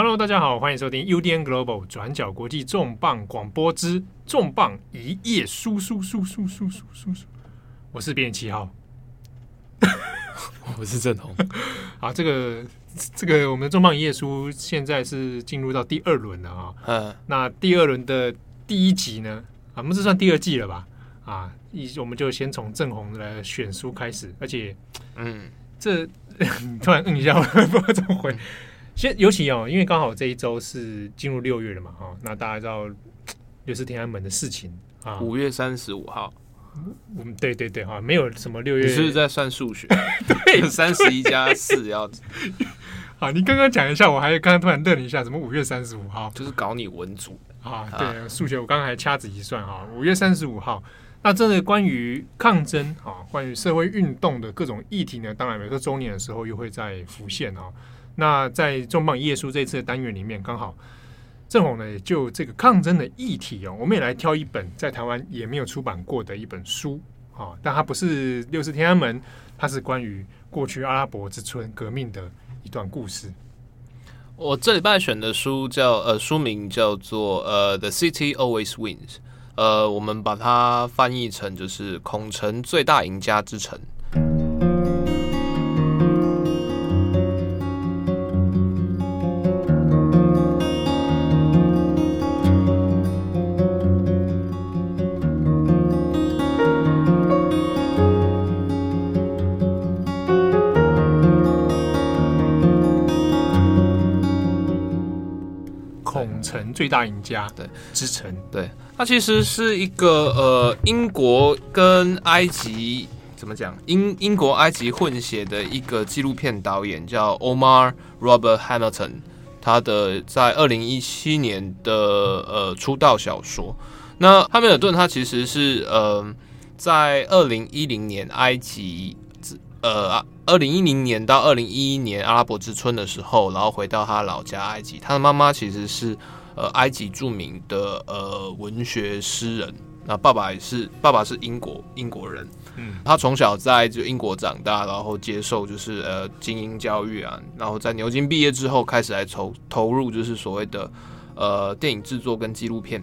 Hello，大家好，欢迎收听 UDN Global 转角国际重磅广播之重磅一页书书书书书书书。我是编辑七号，我是郑红。好，这个这个我们的重磅一夜书现在是进入到第二轮了啊。嗯，那第二轮的第一集呢？啊，我们这算第二季了吧？啊，一我们就先从郑红来选书开始，而且，嗯，这 突然摁一下，我不知道怎么回。先尤其哦，因为刚好这一周是进入六月了嘛，哈，那大家知道六四天安门的事情啊，五月三十五号，嗯，对对对，哈，没有什么六月，你是不是在算数学？对，三十一加四要，好，你刚刚讲一下，我还刚刚突然愣了一下，什么五月三十五号，就是搞你文组。啊，对，数学我刚刚还掐指一算哈，五月三十五号，那真的关于抗争啊，关于社会运动的各种议题呢，当然每个周年的时候又会再浮现啊。那在重磅一页书这次的单元里面，刚好郑红呢，就这个抗争的议题哦，我们也来挑一本在台湾也没有出版过的一本书啊，但它不是六四天安门，它是关于过去阿拉伯之春革命的一段故事。我这礼拜选的书叫呃，书名叫做呃，《The City Always Wins》，呃，我们把它翻译成就是“孔城最大赢家之城”。最大赢家对之城，对，它其实是一个呃英国跟埃及怎么讲英英国埃及混血的一个纪录片导演叫 Omar Robert Hamilton，他的在二零一七年的呃出道小说。那汉密尔顿他其实是呃在二零一零年埃及呃。二零一零年到二零一一年阿拉伯之春的时候，然后回到他老家埃及。他的妈妈其实是呃埃及著名的呃文学诗人，那爸爸也是爸爸是英国英国人。嗯，他从小在就英国长大，然后接受就是呃精英教育啊，然后在牛津毕业之后开始来投投入就是所谓的呃电影制作跟纪录片。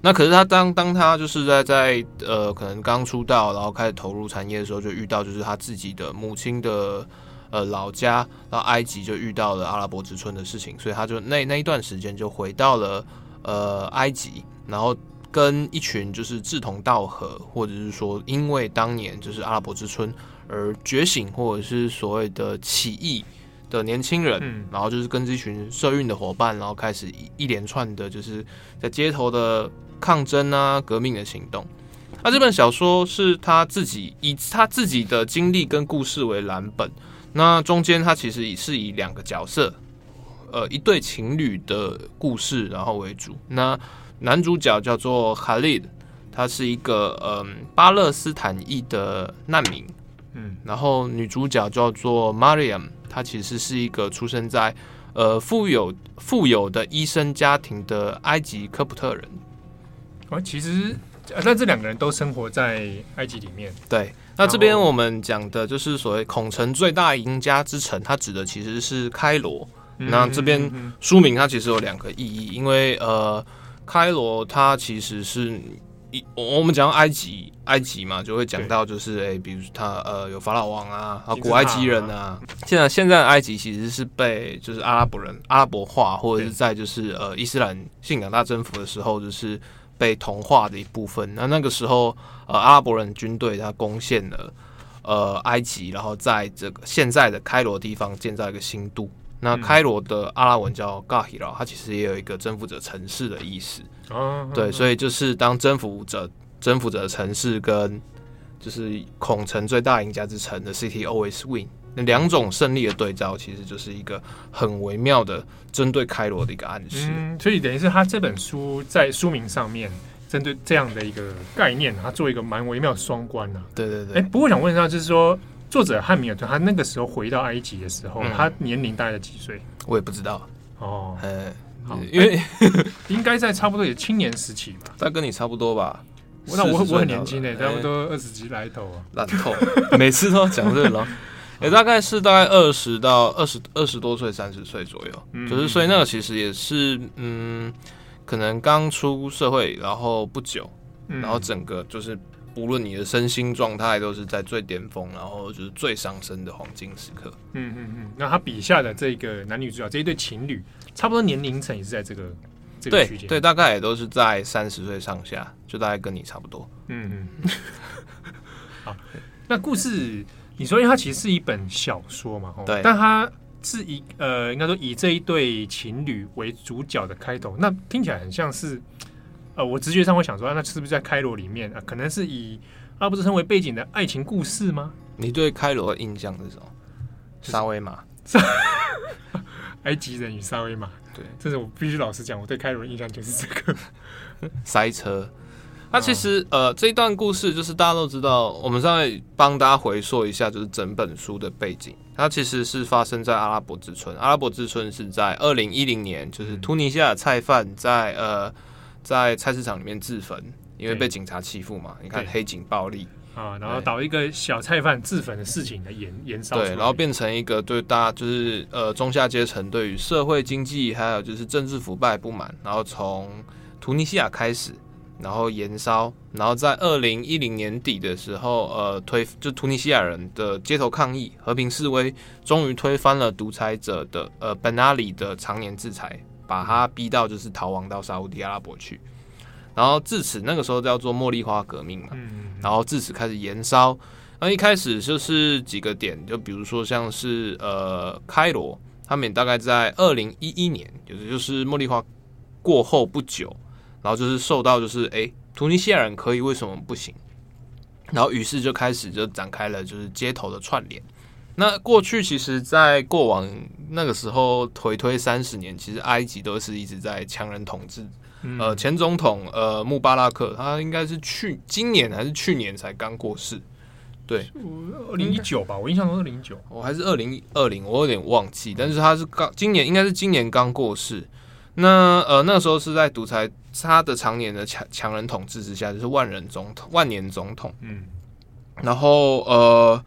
那可是他当当他就是在在呃可能刚出道，然后开始投入产业的时候，就遇到就是他自己的母亲的呃老家，然后埃及就遇到了阿拉伯之春的事情，所以他就那那一段时间就回到了呃埃及，然后跟一群就是志同道合，或者是说因为当年就是阿拉伯之春而觉醒，或者是所谓的起义的年轻人，嗯，然后就是跟这群社运的伙伴，然后开始一一连串的就是在街头的。抗争啊，革命的行动。那这本小说是他自己以他自己的经历跟故事为蓝本。那中间它其实也是以两个角色，呃，一对情侣的故事然后为主。那男主角叫做 Khalid，他是一个嗯、呃、巴勒斯坦裔的难民。嗯，然后女主角叫做 Mariam，她其实是一个出生在呃富有富有的医生家庭的埃及科普特人。哦，其实，那这两个人都生活在埃及里面。对，那这边我们讲的就是所谓“孔城最大赢家之城”，它指的其实是开罗。嗯、那这边书名它其实有两个意义，因为呃，开罗它其实是一我们讲埃及，埃及嘛，就会讲到就是哎，比如它呃有法老王啊，啊古埃及人啊。现在现在埃及其实是被就是阿拉伯人阿拉伯化，或者是在就是呃伊斯兰信仰大征服的时候就是。被同化的一部分。那那个时候，呃，阿拉伯人军队他攻陷了呃埃及，然后在这个现在的开罗地方建造一个新都。那开罗的阿拉文叫 Gahira，它其实也有一个征服者城市的意思。哦，对，所以就是当征服者征服者的城市跟就是孔城最大赢家之城的 City always win。那两种胜利的对照，其实就是一个很微妙的针对开罗的一个暗示。嗯，所以等于是他这本书在书名上面针对这样的一个概念，他做一个蛮微妙的双关呢。对对对。哎，不过我想问一下，就是说作者汉密尔顿他那个时候回到埃及的时候，嗯、他年龄大概几岁？我也不知道。哦，呃，好，因为应该在差不多也青年时期吧。他跟你差不多吧？那我我很年轻诶，差不多二十几来头啊，烂透。每次都要讲这个。也大概是大概二十到二十二十多岁、三十岁左右，嗯、就是所以那个其实也是嗯，可能刚出社会，然后不久，嗯、然后整个就是不论你的身心状态都是在最巅峰，然后就是最上升的黄金时刻。嗯嗯嗯。那他笔下的这个男女主角这一对情侣，差不多年龄层也是在这个这个区间，对对，大概也都是在三十岁上下，就大概跟你差不多。嗯嗯。好，那故事。你说，因为它其实是一本小说嘛，对，但它是以呃，应该说以这一对情侣为主角的开头，那听起来很像是，呃，我直觉上会想说，那是不是在开罗里面啊？可能是以阿布斯称为背景的爱情故事吗？你对开罗的印象是什么？沙威玛，埃及人与沙威玛，对，这是我必须老实讲，我对开罗的印象就是这个 塞车。那其实，呃，这一段故事就是大家都知道，我们再帮大家回溯一下，就是整本书的背景。它其实是发生在阿拉伯之春。阿拉伯之春是在二零一零年，就是突尼西亚菜贩在呃在菜市场里面自焚，因为被警察欺负嘛。你看黑警暴力啊，然后导一个小菜贩自焚的事情的延延烧，对，然后变成一个对大家就是呃中下阶层对于社会经济还有就是政治腐败不满，然后从突尼西亚开始。然后延烧，然后在二零一零年底的时候，呃，推就突尼西亚人的街头抗议、和平示威，终于推翻了独裁者的呃本阿里的常年制裁，把他逼到就是逃亡到沙乌地阿拉伯去。然后自此那个时候叫做茉莉花革命嘛，然后自此开始延烧。那一开始就是几个点，就比如说像是呃开罗，他们大概在二零一一年，就是就是茉莉花过后不久。然后就是受到就是哎，突尼西亚人可以为什么不行？然后于是就开始就展开了就是街头的串联。那过去其实，在过往那个时候回推三十年，其实埃及都是一直在强人统治。嗯、呃，前总统呃穆巴拉克，他应该是去今年还是去年才刚过世？对，二零一九吧，我印象中是二零一九，我还是二零二零，我有点忘记。但是他是刚今年应该是今年刚过世。那呃，那时候是在独裁，他的常年的强强人统治之下，就是万人总统、万年总统。嗯，然后呃，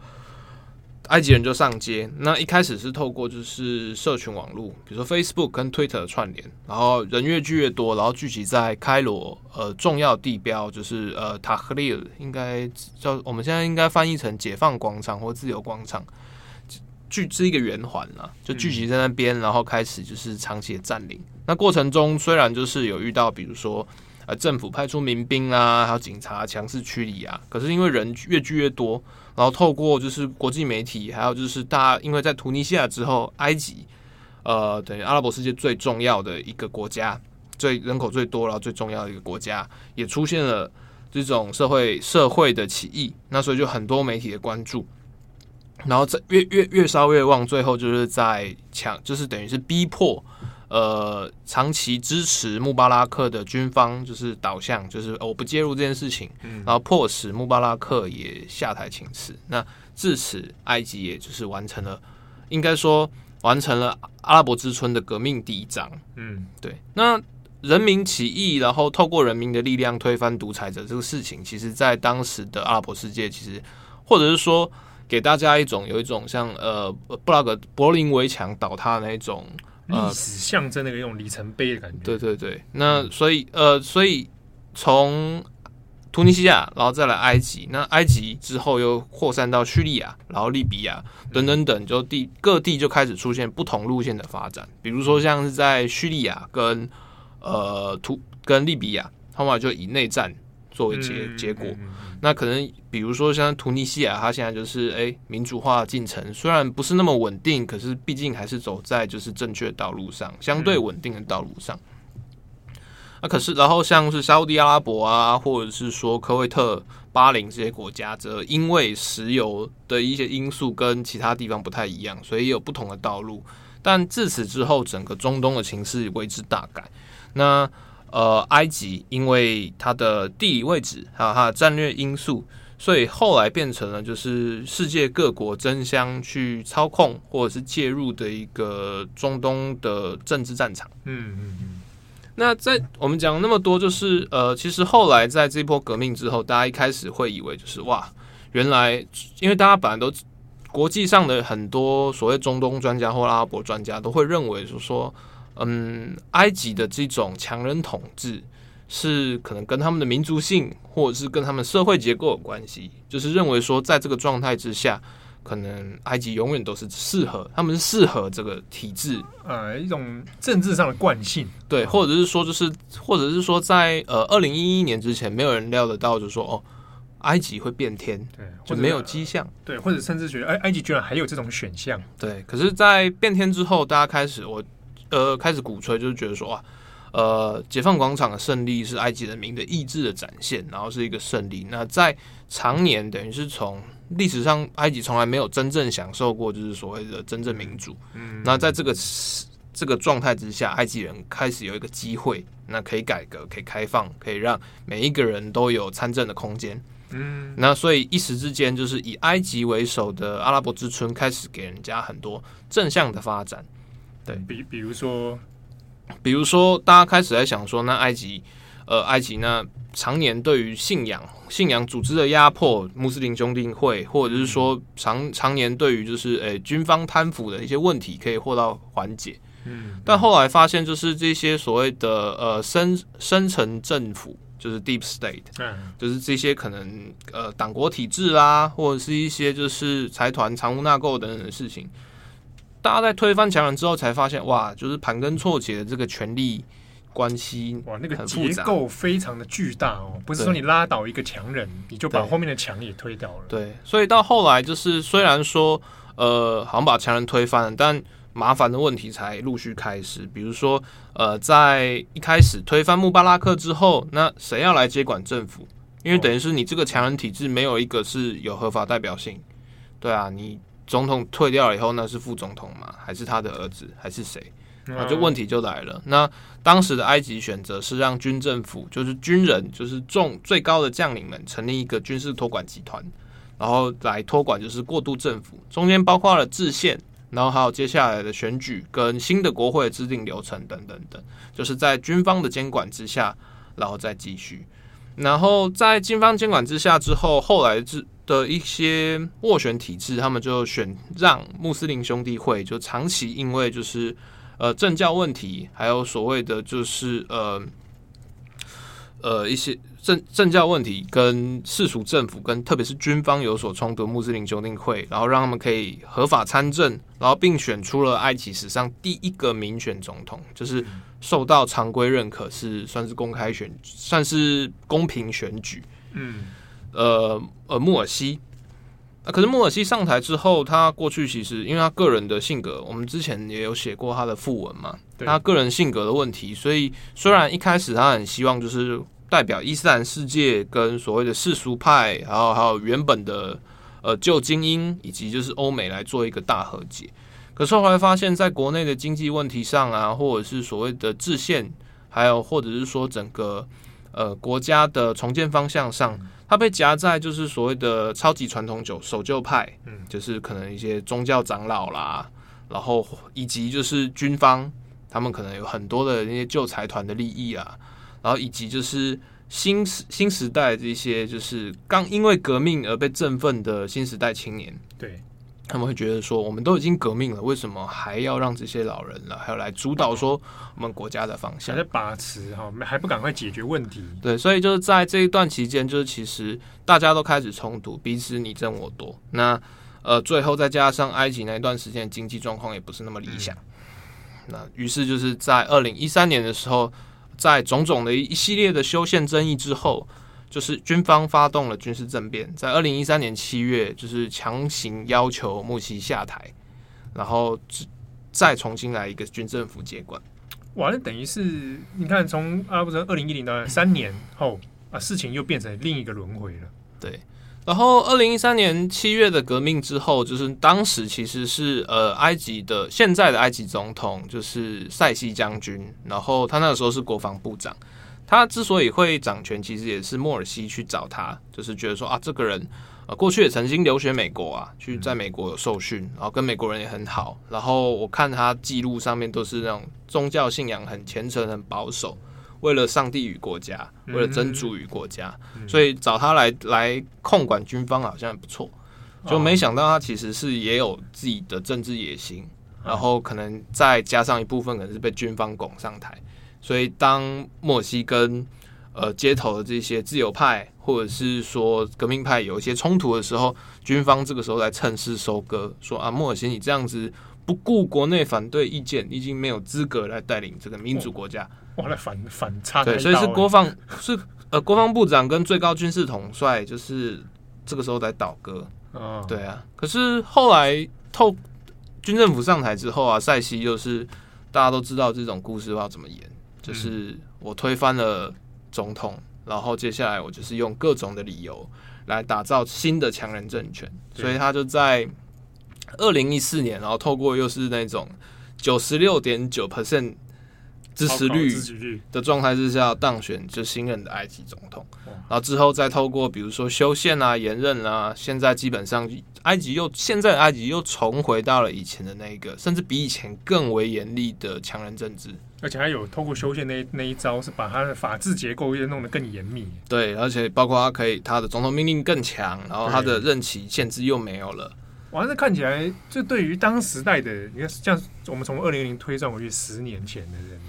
埃及人就上街。那一开始是透过就是社群网络，比如说 Facebook 跟 Twitter 的串联，然后人越聚越多，然后聚集在开罗呃重要地标，就是呃塔赫利尔，应该叫我们现在应该翻译成解放广场或自由广场。聚是一个圆环啦，就聚集在那边，然后开始就是长期的占领。那过程中虽然就是有遇到，比如说呃政府派出民兵啊，还有警察强势驱离啊，可是因为人越聚越多，然后透过就是国际媒体，还有就是大家因为在突尼西亚之后，埃及呃等于阿拉伯世界最重要的一个国家，最人口最多然后最重要的一个国家，也出现了这种社会社会的起义，那所以就很多媒体的关注。然后在越越越烧越旺，最后就是在抢，就是等于是逼迫，呃，长期支持穆巴拉克的军方就是导向，就是我不介入这件事情，然后迫使穆巴拉克也下台请辞。那至此，埃及也就是完成了，应该说完成了阿拉伯之春的革命第一章。嗯，对。那人民起义，然后透过人民的力量推翻独裁者这个事情，其实在当时的阿拉伯世界，其实或者是说。给大家一种有一种像呃布拉格柏林围墙倒塌的那一种历史象征的一种里程碑的感觉。对对对，那所以呃，所以从突尼西亚，然后再来埃及，那埃及之后又扩散到叙利亚，然后利比亚等等等，就地各地就开始出现不同路线的发展。比如说像是在叙利亚跟呃突跟利比亚，他们就以内战作为结结果。那可能，比如说像突尼西亚，它现在就是哎、欸，民主化进程虽然不是那么稳定，可是毕竟还是走在就是正确的道路上，相对稳定的道路上。那、可是，然后像是沙乌地阿拉伯啊，或者是说科威特、巴林这些国家，则因为石油的一些因素跟其他地方不太一样，所以有不同的道路。但自此之后，整个中东的情势为之大改。那呃，埃及因为它的地理位置还有它的战略因素，所以后来变成了就是世界各国争相去操控或者是介入的一个中东的政治战场。嗯嗯嗯。那在我们讲那么多，就是呃，其实后来在这波革命之后，大家一开始会以为就是哇，原来因为大家本来都国际上的很多所谓中东专家或阿拉伯专家都会认为，就是说，嗯，埃及的这种强人统治是可能跟他们的民族性或者是跟他们社会结构有关系，就是认为说，在这个状态之下，可能埃及永远都是适合，他们是适合这个体制，呃，一种政治上的惯性，对，或者是说，就是或者是说在，在呃二零一一年之前，没有人料得到，就是说，哦。埃及会变天，对，就没有迹象，对，或者甚至觉得，哎，埃及居然还有这种选项，对。可是，在变天之后，大家开始我呃开始鼓吹，就是觉得说啊，呃，解放广场的胜利是埃及人民的意志的展现，然后是一个胜利。那在常年等于是从历史上，埃及从来没有真正享受过，就是所谓的真正民主。嗯，那在这个这个状态之下，埃及人开始有一个机会，那可以改革，可以开放，可以让每一个人都有参政的空间。嗯，那所以一时之间，就是以埃及为首的阿拉伯之春开始给人家很多正向的发展。对，比比如说，比如说，大家开始在想说，那埃及，呃，埃及那常年对于信仰、信仰组织的压迫，穆斯林兄弟会，或者是说常常年对于就是诶、欸、军方贪腐的一些问题，可以获到缓解。嗯，但后来发现，就是这些所谓的呃深深层政府。就是 deep state，嗯，就是这些可能呃党国体制啦，或者是一些就是财团藏污纳垢等等的事情，大家在推翻强人之后才发现，哇，就是盘根错节的这个权力关系，哇，那个结构非常的巨大哦，不是说你拉倒一个强人，你就把后面的墙也推掉了。对，所以到后来就是虽然说呃好像把强人推翻了，但麻烦的问题才陆续开始，比如说，呃，在一开始推翻穆巴拉克之后，那谁要来接管政府？因为等于是你这个强人体制没有一个是有合法代表性，对啊，你总统退掉了以后，那是副总统吗，还是他的儿子，还是谁？啊，就问题就来了。那当时的埃及选择是让军政府，就是军人，就是重最高的将领们成立一个军事托管集团，然后来托管就是过渡政府，中间包括了制宪。然后还有接下来的选举跟新的国会制定流程等等等，就是在军方的监管之下，然后再继续。然后在军方监管之下之后，后来之的一些斡旋体制，他们就选让穆斯林兄弟会就长期因为就是呃政教问题，还有所谓的就是呃呃一些。政政教问题跟世俗政府跟特别是军方有所冲突，穆斯林兄弟会，然后让他们可以合法参政，然后并选出了埃及史上第一个民选总统，就是受到常规认可，是算是公开选，算是公平选举。嗯，呃呃，穆尔西，啊，可是穆尔西上台之后，他过去其实因为他个人的性格，我们之前也有写过他的副文嘛，他个人性格的问题，所以虽然一开始他很希望就是。代表伊斯兰世界跟所谓的世俗派，然后还有原本的呃旧精英，以及就是欧美来做一个大和解。可是后来发现，在国内的经济问题上啊，或者是所谓的制宪，还有或者是说整个呃国家的重建方向上，它被夹在就是所谓的超级传统酒守旧派，嗯，就是可能一些宗教长老啦，然后以及就是军方，他们可能有很多的那些旧财团的利益啊。然后以及就是新时新时代这些就是刚因为革命而被振奋的新时代青年，对，他们会觉得说，我们都已经革命了，为什么还要让这些老人了，还要来主导说我们国家的方向？还在把持哈，还不赶快解决问题？对，所以就是在这一段期间，就是其实大家都开始冲突，彼此你争我夺。那呃，最后再加上埃及那一段时间经济状况也不是那么理想，嗯、那于是就是在二零一三年的时候。在种种的一系列的修宪争议之后，就是军方发动了军事政变，在二零一三年七月，就是强行要求穆西下台，然后再重新来一个军政府接管。哇，那等于是你看，从阿布什二零一零到三年后啊，事情又变成另一个轮回了。对。然后，二零一三年七月的革命之后，就是当时其实是呃，埃及的现在的埃及总统就是塞西将军，然后他那个时候是国防部长。他之所以会掌权，其实也是莫尔西去找他，就是觉得说啊，这个人呃过去也曾经留学美国啊，去在美国有受训，然后跟美国人也很好。然后我看他记录上面都是那种宗教信仰很虔诚、很保守。为了上帝与国家，为了真主与国家，嗯、所以找他来来控管军方好像也不错。就没想到他其实是也有自己的政治野心，然后可能再加上一部分可能是被军方拱上台，所以当墨西跟呃街头的这些自由派或者是说革命派有一些冲突的时候，军方这个时候来趁势收割，说啊莫尔西你这样子不顾国内反对意见，已经没有资格来带领这个民主国家。哇，来反反差对，所以是国防是呃国防部长跟最高军事统帅就是这个时候在倒戈。嗯，对啊，可是后来透军政府上台之后啊，塞西就是大家都知道这种故事要怎么演，就是我推翻了总统，然后接下来我就是用各种的理由来打造新的强人政权，所以他就在二零一四年，然后透过又是那种九十六点九 percent。支持率的状态之下当选就新任的埃及总统，然后之后再透过比如说修宪啊、延任啊，现在基本上埃及又现在埃及又重回到了以前的那个，甚至比以前更为严厉的强人政治，而且还有透过修宪那那一招，是把他的法治结构也弄得更严密。对，而且包括他可以他的总统命令更强，然后他的任期限制又没有了。哇，这看起来就对于当时代的，你看像我们从二零零推算回去十年前的人。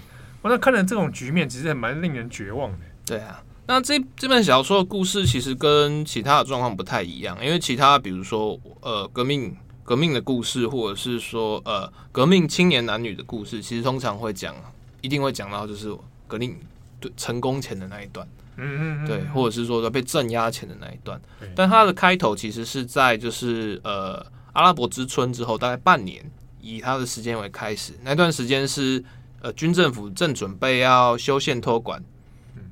我那看了这种局面，其实还蛮令人绝望的。对啊，那这这本小说的故事其实跟其他的状况不太一样，因为其他比如说呃革命革命的故事，或者是说呃革命青年男女的故事，其实通常会讲，一定会讲到就是格林对成功前的那一段，嗯嗯嗯，对，或者是说被镇压前的那一段。但它的开头其实是在就是呃阿拉伯之春之后大概半年，以它的时间为开始，那段时间是。呃，军政府正准备要修宪托管，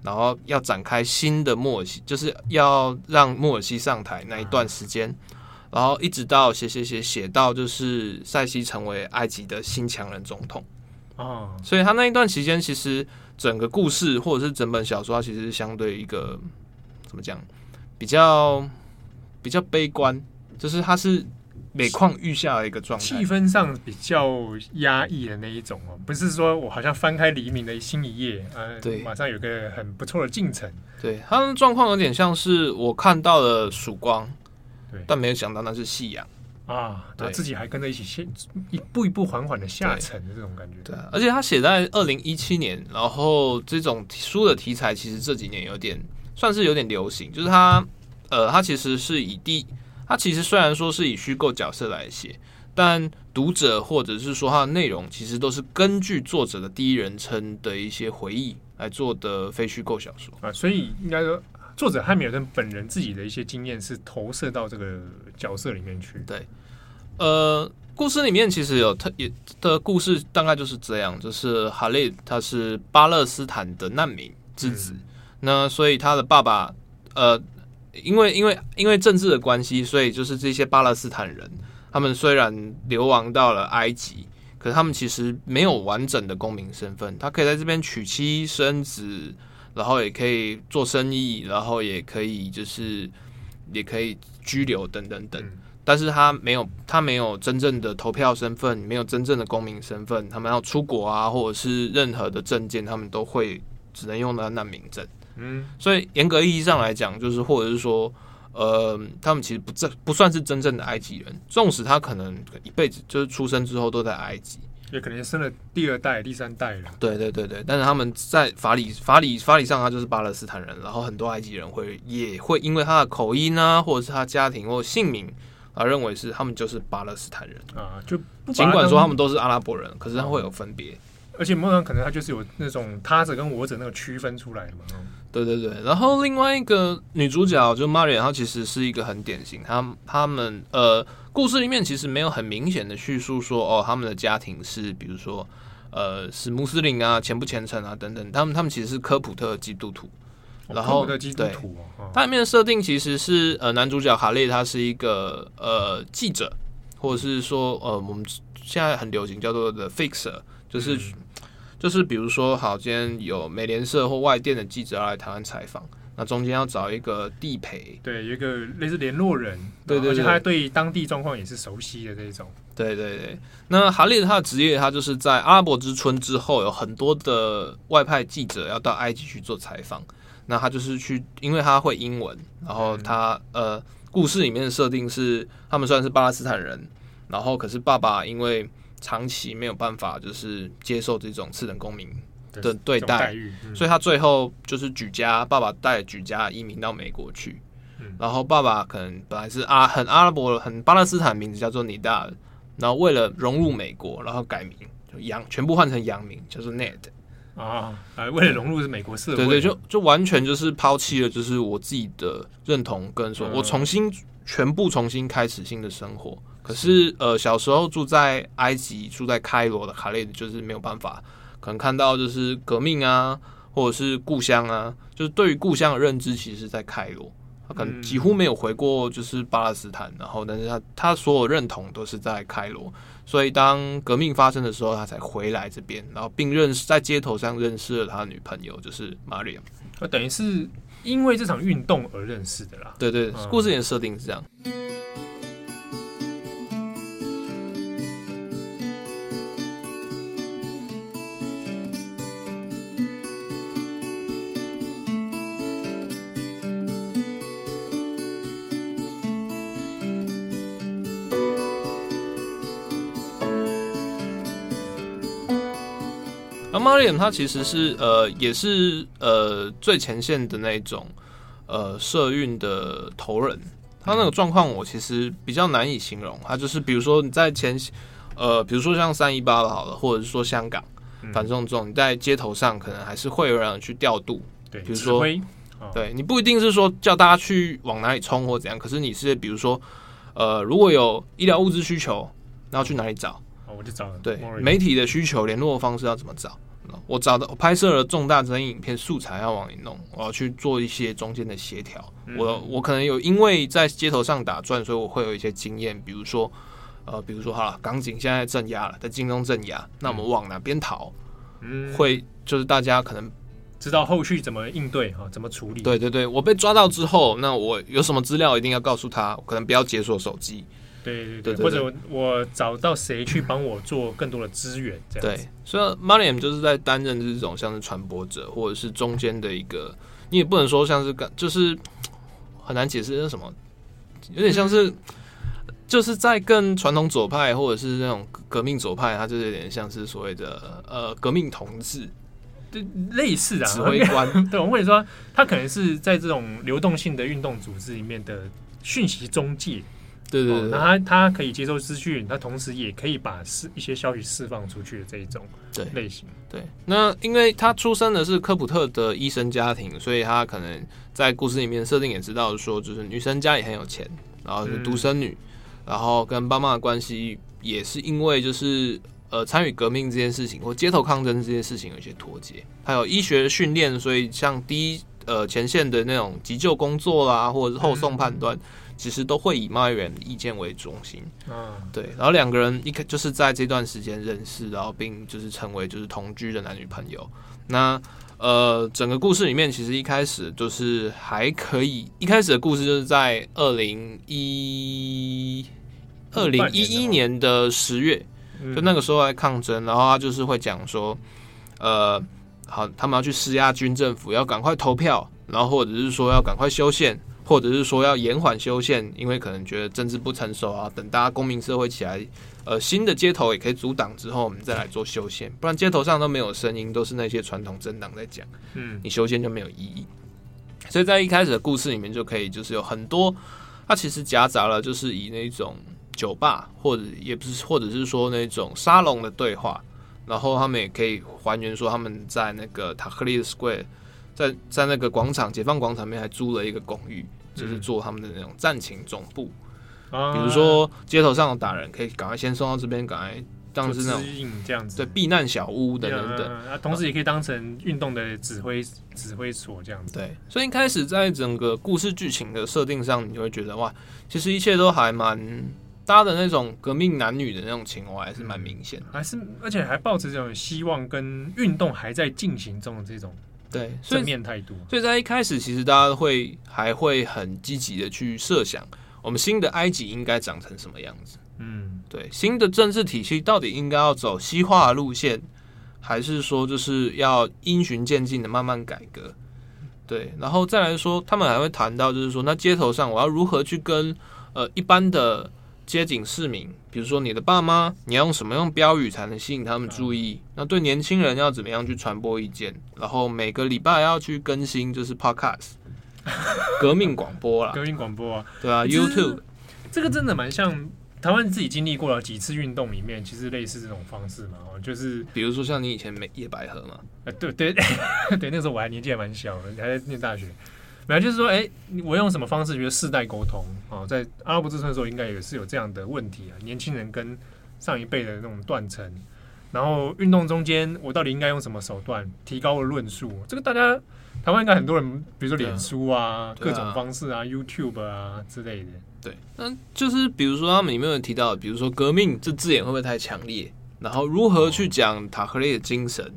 然后要展开新的莫尔西，就是要让莫尔西上台那一段时间，然后一直到写写写写到就是塞西成为埃及的新强人总统啊，所以他那一段期间，其实整个故事或者是整本小说，它其实是相对一个怎么讲，比较比较悲观，就是它是。每况愈下的一个状态，气氛上比较压抑的那一种哦，不是说我好像翻开黎明的新一页，呃，对，马上有个很不错的进程。对，他的状况有点像是我看到了曙光，对，但没有想到那是夕阳啊，对，自己还跟着一起下，一步一步缓缓的下沉的这种感觉。对，而且他写在二零一七年，然后这种书的题材其实这几年有点算是有点流行，就是他，呃，他其实是以第。他其实虽然说是以虚构角色来写，但读者或者是说他的内容，其实都是根据作者的第一人称的一些回忆来做的非虚构小说啊。所以应该说，作者汉密尔顿本人自己的一些经验是投射到这个角色里面去。对，呃，故事里面其实有特也的故事，大概就是这样，就是哈利他是巴勒斯坦的难民之子，嗯、那所以他的爸爸呃。因为因为因为政治的关系，所以就是这些巴勒斯坦人，他们虽然流亡到了埃及，可是他们其实没有完整的公民身份。他可以在这边娶妻生子，然后也可以做生意，然后也可以就是也可以居留等等等。但是他没有他没有真正的投票身份，没有真正的公民身份。他们要出国啊，或者是任何的证件，他们都会只能用到难民证。嗯，所以严格意义上来讲，就是或者是说，呃，他们其实不正不算是真正的埃及人，纵使他可能一辈子就是出生之后都在埃及，也可能生了第二代、第三代了。对对对对，但是他们在法理法理法理上，他就是巴勒斯坦人，然后很多埃及人会也会因为他的口音啊，或者是他家庭或姓名而认为是他们就是巴勒斯坦人啊，就尽管说他们都是阿拉伯人，可是他会有分别，而且某种可能他就是有那种他者跟我者那个区分出来的嘛。对对对，然后另外一个女主角就 Mariam，她其实是一个很典型，她他们呃故事里面其实没有很明显的叙述说哦他们的家庭是比如说呃是穆斯林啊虔不虔诚啊等等，他们他们其实是科普特基督徒，然后、哦、基督徒对，它里面的设定其实是呃男主角哈利他是一个呃记者，或者是说呃我们现在很流行叫做的 fixer，就是。嗯就是比如说，好，今天有美联社或外电的记者要来台湾采访，那中间要找一个地陪，对，有一个类似联络人，对对，对，而且他对当地状况也是熟悉的这种。对对对。那哈利他的职业，他就是在阿拉伯之春之后，有很多的外派记者要到埃及去做采访，那他就是去，因为他会英文，然后他、嗯、呃故事里面的设定是，他们虽然是巴勒斯坦人，然后可是爸爸因为长期没有办法就是接受这种次等公民的对待，嗯、所以他最后就是举家，爸爸带举家移民到美国去。嗯、然后爸爸可能本来是阿很阿拉伯很巴勒斯坦名字叫做尼达，然后为了融入美国，然后改名就洋全部换成洋名就是 Ned 啊，啊为了融入是美国社会，对对，就就完全就是抛弃了就是我自己的认同，跟说我重新全部重新开始新的生活。可是呃小时候住在埃及住在开罗的卡列就是没有办法，可能看到就是革命啊，或者是故乡啊，就是对于故乡的认知其实是在开罗。他可能几乎没有回过，就是巴勒斯坦，然后，但是他他所有认同都是在开罗，所以当革命发生的时候，他才回来这边，然后并认识在街头上认识了他的女朋友，就是 Mariam，那等于是因为这场运动而认识的啦。对对，故事里的设定是这样。Mariam 他其实是呃，也是呃最前线的那种呃社运的头人。他那个状况我其实比较难以形容。他就是比如说你在前呃，比如说像三一八好了，或者是说香港反送中，你在街头上可能还是会有人去调度。对，比如说，对你不一定是说叫大家去往哪里冲或怎样，可是你是比如说呃，如果有医疗物资需求，那要去哪里找？哦，我就找了。对，媒体的需求联络方式要怎么找？我找到我拍摄了重大争议影片素材要往里弄，我要去做一些中间的协调。嗯、我我可能有因为在街头上打转，所以我会有一些经验。比如说，呃，比如说好了，港警现在镇压了，在京东镇压，那我们往哪边逃？嗯，会就是大家可能知道后续怎么应对哈，怎么处理？对对对，我被抓到之后，那我有什么资料一定要告诉他，可能不要解锁手机。对对对，或者我找到谁去帮我做更多的资源，这样。对，所以 Mariam 就是在担任这种像是传播者，或者是中间的一个，你也不能说像是就是很难解释是什么，有点像是就是在更传统左派或者是那种革命左派，他就是有点像是所谓的呃革命同志，对，类似的指挥官。对，我跟你说他可能是在这种流动性的运动组织里面的讯息中介。对对对，那他他可以接收资讯，他同时也可以把释一些消息释放出去的这一种对。类型。对，那因为他出生的是科普特的医生家庭，所以他可能在故事里面设定也知道说，就是女生家里很有钱，然后是独生女，然后跟爸妈的关系也是因为就是呃参与革命这件事情或街头抗争这件事情有一些脱节，还有医学训练，所以像第一呃前线的那种急救工作啦，或者是后送判断。其实都会以 Mariam 的意见为中心，嗯，对，然后两个人一开就是在这段时间认识，然后并就是成为就是同居的男女朋友。那呃，整个故事里面其实一开始就是还可以，一开始的故事就是在二零一二零一一年的十月，就那个时候在抗争，然后他就是会讲说，呃，好，他们要去施压军政府，要赶快投票，然后或者是说要赶快修宪。或者是说要延缓修宪，因为可能觉得政治不成熟啊，等大家公民社会起来，呃，新的街头也可以阻挡之后，我们再来做修宪，不然街头上都没有声音，都是那些传统政党在讲，嗯，你修宪就没有意义。所以在一开始的故事里面，就可以就是有很多，它其实夹杂了就是以那种酒吧或者也不是，或者是说那种沙龙的对话，然后他们也可以还原说他们在那个塔克利的 Square，在在那个广场解放广场里面还租了一个公寓。就是做他们的那种战情总部，嗯、比如说街头上有打人，可以赶快先送到这边，赶快当是那种这样子，对，避难小屋等等等。啊，同时也可以当成运动的指挥指挥所这样子。对，所以一开始在整个故事剧情的设定上，你就会觉得哇，其实一切都还蛮搭的那种革命男女的那种情怀，还是蛮明显的，还是而且还抱着这种希望跟运动还在进行中的这种。对，正面态度。所以在一开始，其实大家会还会很积极的去设想，我们新的埃及应该长成什么样子？嗯，对，新的政治体系到底应该要走西化路线，还是说就是要因循渐进的慢慢改革？对，然后再来说，他们还会谈到，就是说，那街头上我要如何去跟呃一般的街景市民，比如说你的爸妈，你要用什么样标语才能吸引他们注意？嗯、那对年轻人要怎么样去传播意见？然后每个礼拜要去更新，就是 podcast 革命广播啦，革命广播啊，对啊，YouTube 这个真的蛮像。台湾自己经历过了几次运动，里面其实类似这种方式嘛，就是比如说像你以前美野百合嘛，呃，对对对，对，那时候我还年纪还蛮小的，还在念大学，本来就是说，哎、欸，我用什么方式觉得世代沟通啊，在阿拉伯之春的时候，应该也是有这样的问题啊，年轻人跟上一辈的那种断层，然后运动中间，我到底应该用什么手段提高了论述？这个大家台湾应该很多人，比如说脸书啊，啊各种方式啊，啊，YouTube 啊之类的。对，那就是比如说他们里面有提到，比如说革命这字眼会不会太强烈？然后如何去讲塔克勒的精神？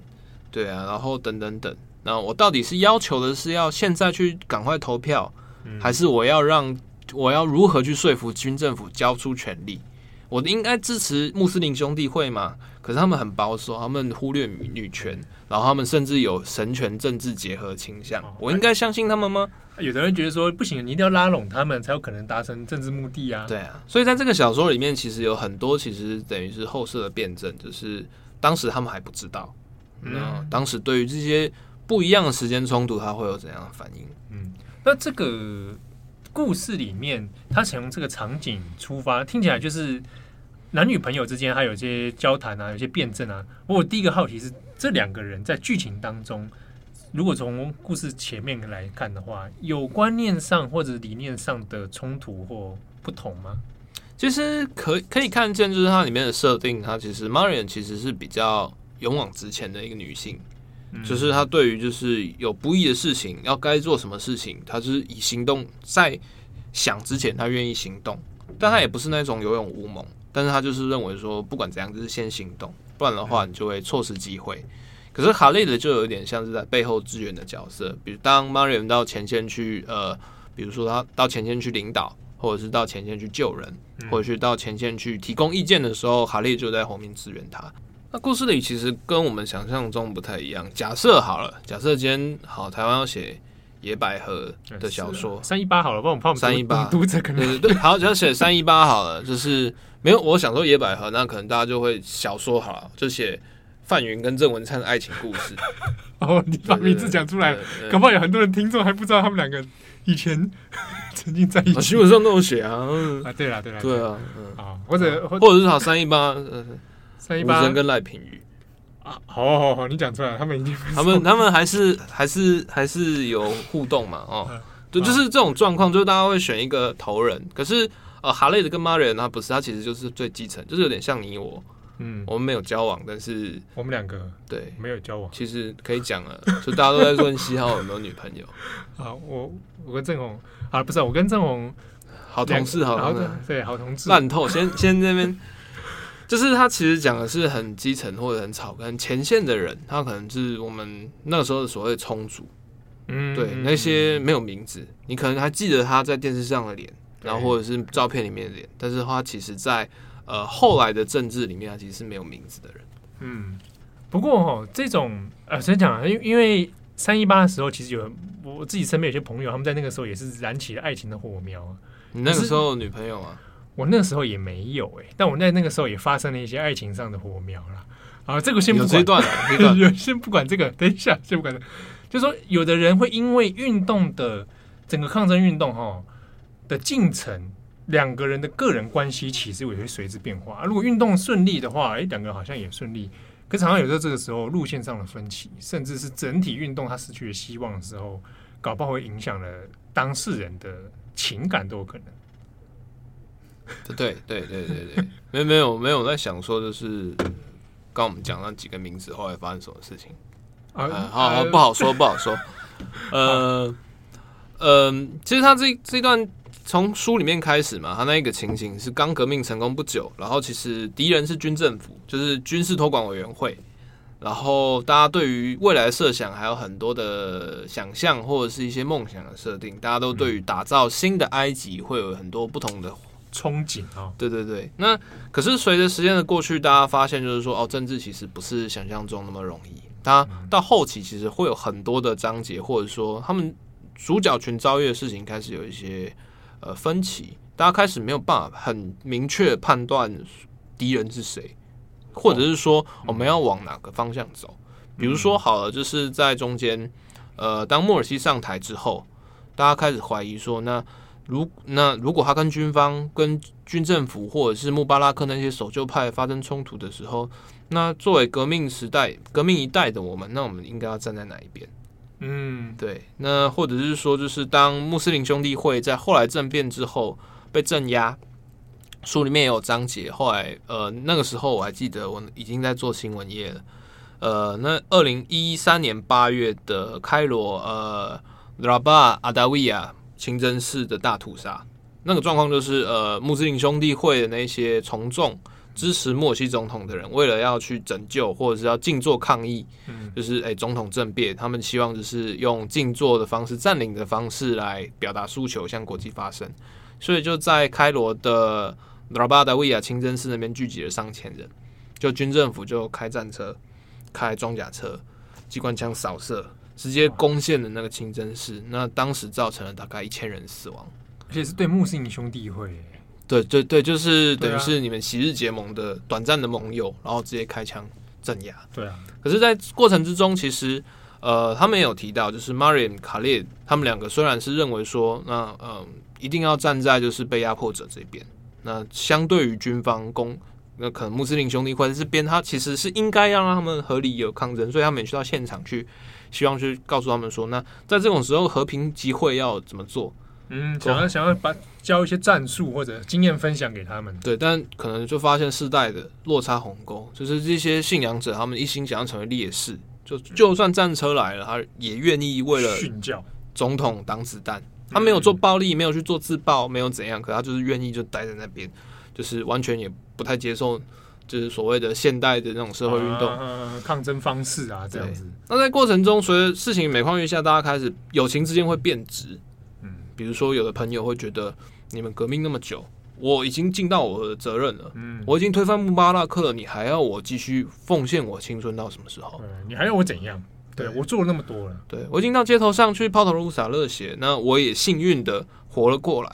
对啊，然后等等等。那我到底是要求的是要现在去赶快投票，还是我要让我要如何去说服军政府交出权力？我应该支持穆斯林兄弟会吗？可是他们很保守，他们忽略女女权，然后他们甚至有神权政治结合倾向。我应该相信他们吗？有的人觉得说不行，你一定要拉拢他们，才有可能达成政治目的啊。对啊，所以在这个小说里面，其实有很多其实等于是后世的辩证，就是当时他们还不知道，嗯，当时对于这些不一样的时间冲突，他会有怎样的反应？嗯，那这个故事里面，他从这个场景出发，听起来就是男女朋友之间还有一些交谈啊，有些辩证啊。我第一个好奇是，这两个人在剧情当中。如果从故事前面来看的话，有观念上或者理念上的冲突或不同吗？其实可可以看见，就是它里面的设定，它其实 Marion 其实是比较勇往直前的一个女性，嗯、就是他对于就是有不易的事情要该做什么事情，他是以行动在想之前，他愿意行动，但他也不是那种有勇无谋，但是他就是认为说不管怎样，就是先行动，不然的话你就会错失机会。可是哈利的就有点像是在背后支援的角色，比如当 Marion 到前线去，呃，比如说他到前线去领导，或者是到前线去救人，或者是到前线去提供意见的时候，哈利就在后面支援他。那故事里其实跟我们想象中不太一样。假设好了，假设今天好台湾要写野百合的小说，三一八好了，帮我们三一八读者可能对对对，好，只要写三一八好了，就是没有我想说野百合，那可能大家就会小说好了，就写。范云跟郑文灿的爱情故事，哦，你把名字讲出来，恐怕有很多人听众还不知道他们两个以前 曾经在一起。新闻上都有写啊，啊，对了，对了，对啊，啊，或者或者是好三一八，三一八跟赖品妤。啊，好好好，你讲出来，他们已经，他们他们还是还是还是有互动嘛，哦，对，就是这种状况，就是大家会选一个头人，可是呃，哈雷的跟 Marion 他不是，他其实就是最基层，就是有点像你我。嗯，我们没有交往，但是我们两个对。没有交往，其实可以讲了，就大家都在问西浩有没有女朋友。啊，我我跟郑红啊，不是我跟郑红好同事，好同事，对，好同事。烂透。先 先那边，就是他其实讲的是很基层或者很草根前线的人，他可能是我们那个时候的所谓充足，嗯，对，那些没有名字，你可能还记得他在电视上的脸，然后或者是照片里面的脸，但是他其实在。呃，后来的政治里面，他其实是没有名字的人。嗯，不过哦，这种呃，先讲，因因为三一八的时候，其实有我自己身边有些朋友，他们在那个时候也是燃起了爱情的火苗。你那个时候有女朋友吗？我那个时候也没有哎、欸，但我在那个时候也发生了一些爱情上的火苗啦。啊，这个先不管，这段，这段先不管这个，等一下先不管。就说有的人会因为运动的整个抗争运动哈的进程。两个人的个人关系其实也会随之变化。如果运动顺利的话，哎，两个人好像也顺利。可常常有时候这个时候路线上的分歧，甚至是整体运动它失去了希望的时候，搞不好会影响了当事人的情感都有可能。对对对对对，没有没有没有在想说，就是刚我们讲那几个名字后来发生什么事情啊？好好不好说不好说。呃呃，其实他这这段。从书里面开始嘛，他那个情形是刚革命成功不久，然后其实敌人是军政府，就是军事托管委员会，然后大家对于未来的设想还有很多的想象或者是一些梦想的设定，大家都对于打造新的埃及会有很多不同的憧憬啊。对对对，那可是随着时间的过去，大家发现就是说，哦，政治其实不是想象中那么容易。他到后期其实会有很多的章节，或者说他们主角群遭遇的事情开始有一些呃分歧，大家开始没有办法很明确判断敌人是谁，或者是说我们要往哪个方向走。比如说好了，就是在中间，呃，当莫尔西上台之后，大家开始怀疑说，那如那如果他跟军方、跟军政府或者是穆巴拉克那些守旧派发生冲突的时候，那作为革命时代、革命一代的我们，那我们应该要站在哪一边？嗯，对。那或者是说，就是当穆斯林兄弟会在后来政变之后被镇压，书里面也有章节。后来，呃，那个时候我还记得，我已经在做新闻业了。呃，那二零一三年八月的开罗，呃，拉巴阿达维亚清真寺的大屠杀，那个状况就是，呃，穆斯林兄弟会的那些从众支持莫西总统的人，为了要去拯救或者是要静坐抗议，嗯、就是诶、欸，总统政变，他们希望就是用静坐的方式、占领的方式来表达诉求，向国际发声，所以就在开罗的拉巴阿达维亚清真寺那边聚集了上千人，就军政府就开战车。开装甲车、机关枪扫射，直接攻陷了那个清真寺。那当时造成了大概一千人死亡，而且是对穆斯林兄弟会。对对对，就是等于是你们昔日结盟的短暂的盟友，然后直接开枪镇压。对啊。可是，在过程之中，其实呃，他们也有提到，就是 Mariam Khalid 他们两个虽然是认为说，那呃，一定要站在就是被压迫者这边。那相对于军方攻。那可能穆斯林兄弟会这边，他其实是应该要让他们合理有抗争，所以他们也去到现场去，希望去告诉他们说，那在这种时候和平集会要怎么做？嗯，想要想要把教一些战术或者经验分享给他们。对，但可能就发现世代的落差鸿沟，就是这些信仰者他们一心想要成为烈士，就就算战车来了，他也愿意为了训教总统挡子弹。他没有做暴力，没有去做自爆，没有怎样，可他就是愿意就待在那边。就是完全也不太接受，就是所谓的现代的那种社会运动、啊、抗争方式啊，这样子。那在过程中，随着事情每况愈下，大家开始友情之间会变质。嗯，比如说有的朋友会觉得，你们革命那么久，我已经尽到我的责任了。嗯，我已经推翻穆巴拉克了，你还要我继续奉献我青春到什么时候？嗯你还要我怎样？对，我做了那么多了，对，我已经到街头上去抛头颅洒热血，那我也幸运的活了过来。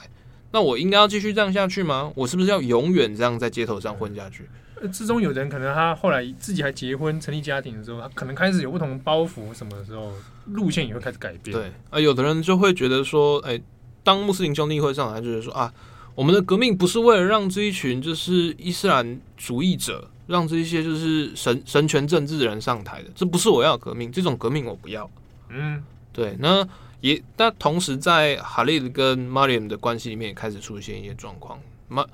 那我应该要继续这样下去吗？我是不是要永远这样在街头上混下去？之中有人可能他后来自己还结婚成立家庭的时候，他可能开始有不同的包袱，什么的时候路线也会开始改变。对啊，有的人就会觉得说，哎、欸，当穆斯林兄弟会上来，就是说啊，我们的革命不是为了让这一群就是伊斯兰主义者，让这一些就是神神权政治的人上台的，这不是我要革命，这种革命我不要。嗯，对，那。也，但同时在哈利跟 Mariam 的关系里面也开始出现一些状况，马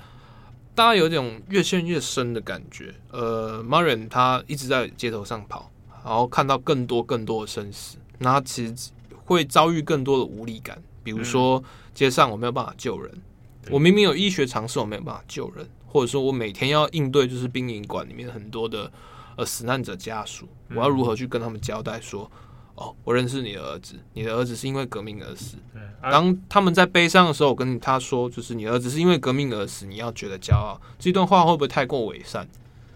大家有种越陷越深的感觉。呃，Mariam 他一直在街头上跑，然后看到更多更多的生死，那他其实会遭遇更多的无力感。比如说，街上我没有办法救人，我明明有医学常识，我没有办法救人，或者说我每天要应对就是殡仪馆里面很多的呃死难者家属，我要如何去跟他们交代说？哦，我认识你的儿子，你的儿子是因为革命而死。对当他们在悲伤的时候，我跟他说，就是你儿子是因为革命而死，你要觉得骄傲。这段话会不会太过伪善？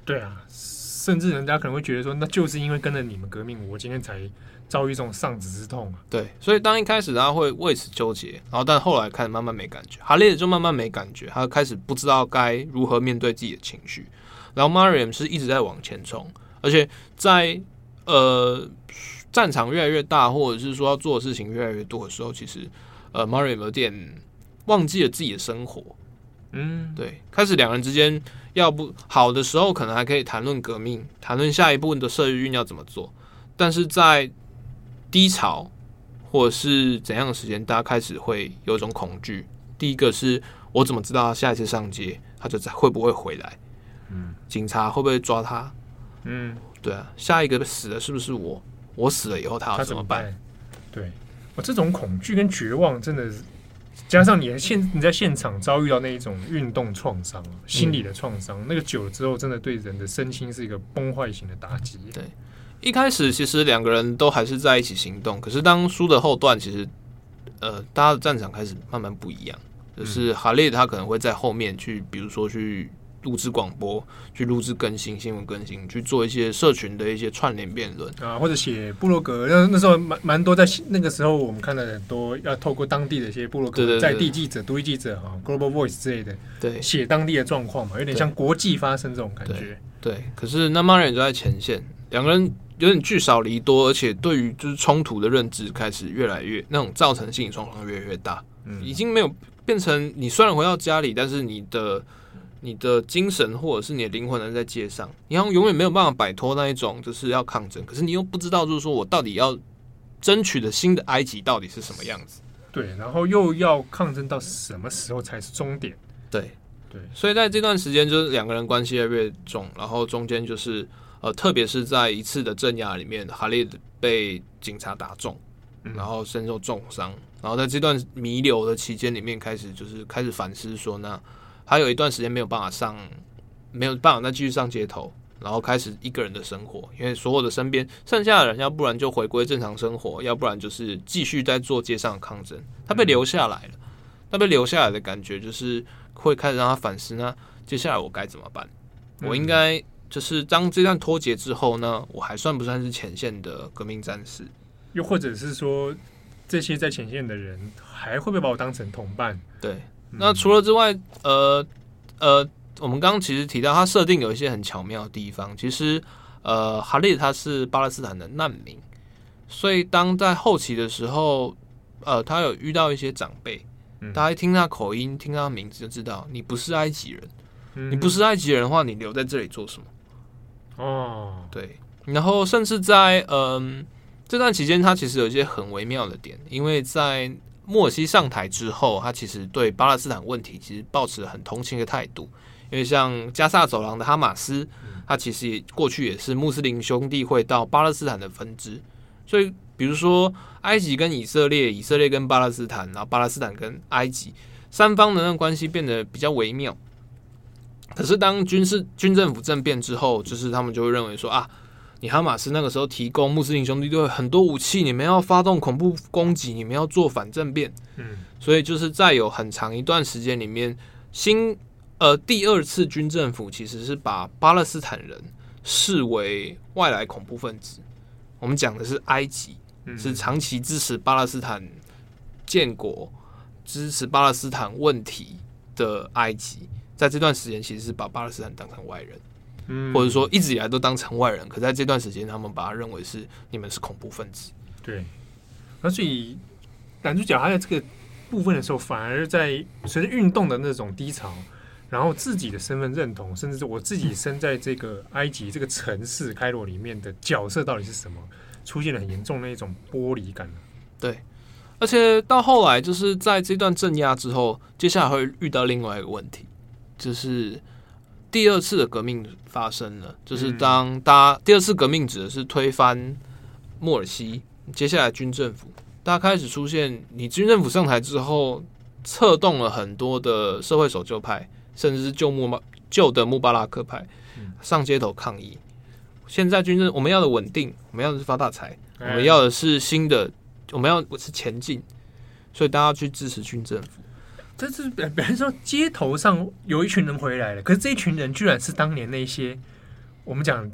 对啊，甚至人家可能会觉得说，那就是因为跟着你们革命，我今天才遭遇这种丧子之痛啊。对，所以当一开始他会为此纠结，然后但后来开始慢慢没感觉，哈列就慢慢没感觉，他开始不知道该如何面对自己的情绪。然后 Mariam 是一直在往前冲，而且在呃。战场越来越大，或者是说要做的事情越来越多的时候，其实，呃，Mariam 有点忘记了自己的生活。嗯，对，开始两人之间要不好的时候，可能还可以谈论革命，谈论下一步的社运要怎么做。但是在低潮或者是怎样的时间，大家开始会有一种恐惧。第一个是我怎么知道他下一次上街，他就在会不会回来？嗯，警察会不会抓他？嗯，对啊，下一个死的是不是我？我死了以后，他要怎么办？对，我这种恐惧跟绝望，真的是加上你现你在现场遭遇到那一种运动创伤、心理的创伤，嗯、那个久了之后，真的对人的身心是一个崩坏型的打击。对，一开始其实两个人都还是在一起行动，可是当书的后段，其实呃，大家的战场开始慢慢不一样。就是哈利他可能会在后面去，比如说去录制广播，去录制更新新闻更新，去做一些社群的一些串联辩论啊，或者写部落格。那那时候蛮蛮多，在那个时候我们看到很多要透过当地的一些部落格，在地记者、独立记者哈，Global Voice 之类的，对，写当地的状况嘛，有点像国际发生这种感觉。对，对可是那 Marian 就在前线，两个人。有点聚少离多，而且对于就是冲突的认知开始越来越那种造成心理状况越来越大，嗯，已经没有变成你虽然回到家里，但是你的你的精神或者是你的灵魂还在街上，你好像永远没有办法摆脱那一种就是要抗争，可是你又不知道就是说我到底要争取的新的埃及到底是什么样子，对，然后又要抗争到什么时候才是终点？对对，所以在这段时间就是两个人关系越来越重，然后中间就是。呃，特别是在一次的镇压里面，哈利被警察打中，然后身受重伤。然后在这段弥留的期间里面，开始就是开始反思说，那他有一段时间没有办法上，没有办法再继续上街头，然后开始一个人的生活，因为所有的身边剩下的人，要不然就回归正常生活，要不然就是继续在做街上的抗争。他被留下来了，他被留下来的感觉就是会开始让他反思，那接下来我该怎么办？我应该。就是当这段脱节之后呢，我还算不算是前线的革命战士？又或者是说，这些在前线的人还会不会把我当成同伴？对，嗯、那除了之外，呃呃，我们刚刚其实提到它设定有一些很巧妙的地方。其实，呃，哈利他是巴勒斯坦的难民，所以当在后期的时候，呃，他有遇到一些长辈，嗯、大家一听他口音，听他名字就知道你不是埃及人。嗯、你不是埃及人的话，你留在这里做什么？哦，对，然后甚至在嗯这段期间，他其实有一些很微妙的点，因为在莫尔西上台之后，他其实对巴勒斯坦问题其实抱持很同情的态度，因为像加萨走廊的哈马斯，他其实也过去也是穆斯林兄弟会到巴勒斯坦的分支，所以比如说埃及跟以色列，以色列跟巴勒斯坦，然后巴勒斯坦跟埃及三方的那个关系变得比较微妙。可是当军事军政府政变之后，就是他们就会认为说啊，你哈马斯那个时候提供穆斯林兄弟队很多武器，你们要发动恐怖攻击，你们要做反政变，嗯，所以就是在有很长一段时间里面，新呃第二次军政府其实是把巴勒斯坦人视为外来恐怖分子。我们讲的是埃及，是长期支持巴勒斯坦建国、支持巴勒斯坦问题的埃及。在这段时间，其实是把巴勒斯坦当成外人，嗯，或者说一直以来都当成外人。可在这段时间，他们把他认为是你们是恐怖分子。对，那所以男主角他在这个部分的时候，反而在随着运动的那种低潮，然后自己的身份认同，甚至是我自己身在这个埃及这个城市开罗里面的角色到底是什么，出现了很严重的一种剥离感。对，而且到后来，就是在这段镇压之后，接下来会遇到另外一个问题。就是第二次的革命发生了，就是当大家第二次革命指的是推翻莫尔西，接下来军政府，大家开始出现，你军政府上台之后，策动了很多的社会守旧派，甚至是旧穆巴旧的穆巴拉克派上街头抗议。现在军政我们要的稳定，我们要的是发大财，我们要的是新的，我们要的是前进，所以大家去支持军政府。这是比比如说，街头上有一群人回来了，可是这一群人居然是当年那些我们讲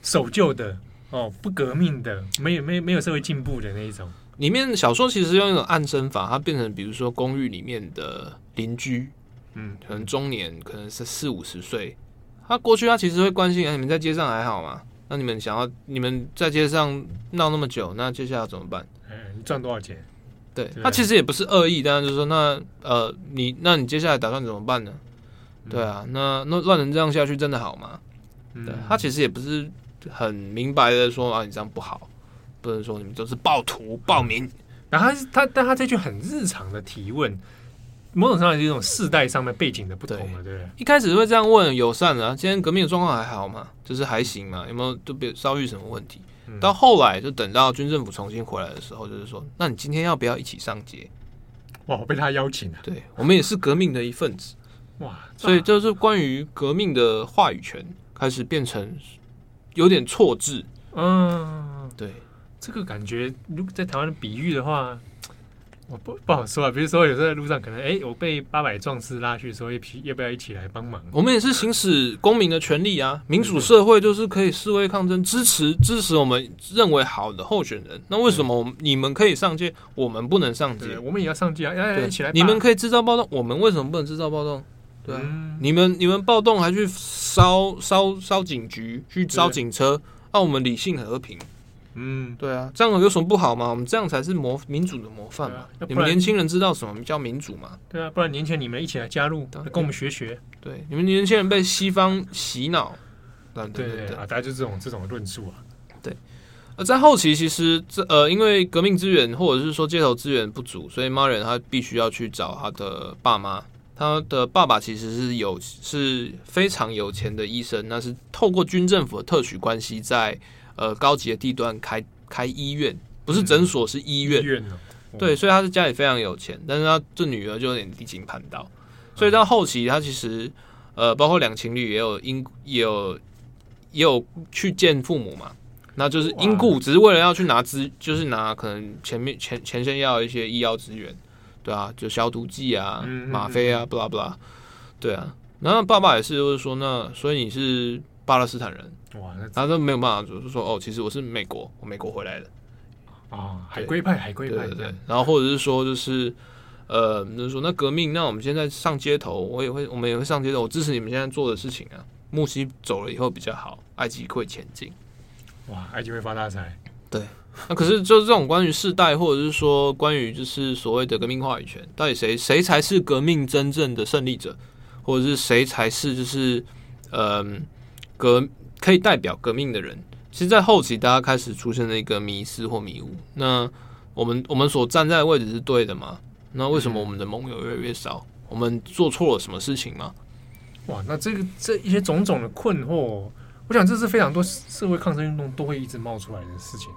守旧的哦，不革命的，没有没有没有社会进步的那一种。里面小说其实用一种暗生法，它变成比如说公寓里面的邻居，嗯，可能中年，可能是四五十岁。他过去他其实会关心，哎，你们在街上还好吗？那你们想要你们在街上闹那么久，那接下来怎么办？嗯，你赚多少钱？对，他其实也不是恶意，但是就是说，那呃，你那你接下来打算怎么办呢？对啊，那那乱成这样下去真的好吗？对，他其实也不是很明白的说啊，你这样不好，不能说你们都是暴徒暴民。然后他他但他这句很日常的提问，某种上是一种世代上的背景的不同了，对不对？一开始会这样问友善啊，今天革命的状况还好吗？就是还行嘛？有没有都别遭遇什么问题？到后来，就等到军政府重新回来的时候，就是说，那你今天要不要一起上街？哇，我被他邀请了。对，我们也是革命的一份子。哇，所以就是关于革命的话语权开始变成有点错置。嗯，对，这个感觉，如果在台湾的比喻的话，我不不好说啊，比如说有时候在路上可能哎、欸，我被八百壮士拉去说，一批要不要一起来帮忙？我们也是行使公民的权利啊！民主社会就是可以示威抗争，支持支持我们认为好的候选人。那为什么你们可以上街，我们不能上街？我们也要上街啊！要一起来！你们可以制造暴动，我们为什么不能制造暴动？对啊，嗯、你们你们暴动还去烧烧烧警局，去烧警车，让我们理性和平。嗯，对啊，这样有什么不好吗？我们这样才是模民主的模范嘛。你们年轻人知道什么叫民主吗？对啊，不然年前你们一起来加入，跟我们学学。对，你们年轻人被西方洗脑。对对对啊，大家就这种这种论述啊。对，而在后期，其实这呃，因为革命资源或者是说街头资源不足，所以 Marian 他必须要去找他的爸妈。他的爸爸其实是有是非常有钱的医生，那是透过军政府的特许关系在。呃，高级的地段开开医院，不是诊所，是医院。医院对，所以他是家里非常有钱，但是他这女儿就有点离经叛道，所以到后期他其实呃，包括两情侣也有因也有也有去见父母嘛，那就是因故，只是为了要去拿资，就是拿可能前面前前线要一些医药资源，对啊，就消毒剂啊、吗啡啊，不啦不啦，对啊，然后爸爸也是，就是说那所以你是巴勒斯坦人。哇，那他都没有办法，就是说哦，其实我是美国，我美国回来的啊，海归派，海归派，对对。然后或者是说，就是呃，就是说那革命，那我们现在上街头，我也会，我们也会上街头，我支持你们现在做的事情啊。木西走了以后比较好，埃及会前进，哇，埃及会发大财。对，那可是就是这种关于世代，或者是说关于就是所谓的革命话语权，到底谁谁才是革命真正的胜利者，或者是谁才是就是呃革。可以代表革命的人，其实，在后期大家开始出现了一个迷失或迷雾。那我们我们所站在的位置是对的吗？那为什么我们的盟友越来越少？我们做错了什么事情吗？哇，那这个这一些种种的困惑，我想这是非常多社会抗争运动都会一直冒出来的事情。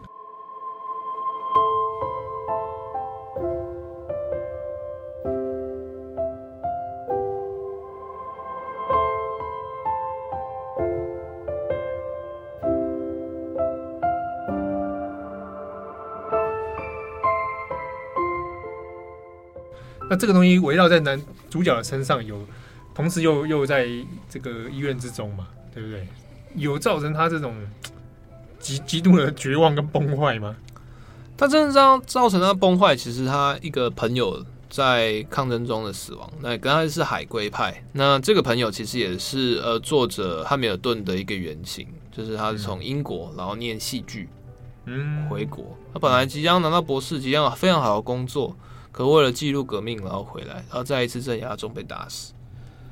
那这个东西围绕在男主角的身上有，有同时又又在这个医院之中嘛，对不对？有造成他这种极极度的绝望跟崩坏吗？他真的这样造成他崩坏，其实他一个朋友在抗争中的死亡，那刚才是海归派。那这个朋友其实也是呃作者汉密尔顿的一个原型，就是他是从英国然后念戏剧，嗯，回国。他本来即将拿到博士，即将非常好的工作。可为了记录革命，然后回来，然后在一次镇压中被打死。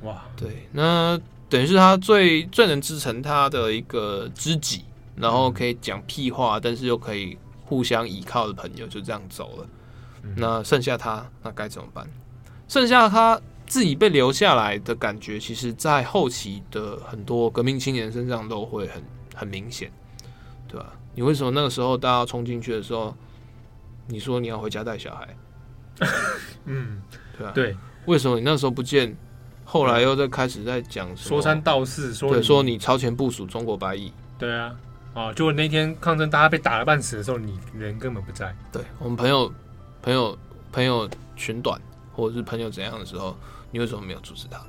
哇，对，那等于是他最最能支撑他的一个知己，然后可以讲屁话，但是又可以互相依靠的朋友就这样走了。那剩下他，那该怎么办？剩下他自己被留下来的感觉，其实，在后期的很多革命青年身上都会很很明显，对吧？你为什么那个时候大家冲进去的时候，你说你要回家带小孩？嗯，对啊，对，为什么你那时候不见？后来又在开始在讲说三道四，说对，说你超前部署中国白蚁。对啊，哦，就那天抗争大家被打了半死的时候，你人根本不在。对我们朋友、朋友、朋友群短，或者是朋友怎样的时候，你为什么没有阻止他？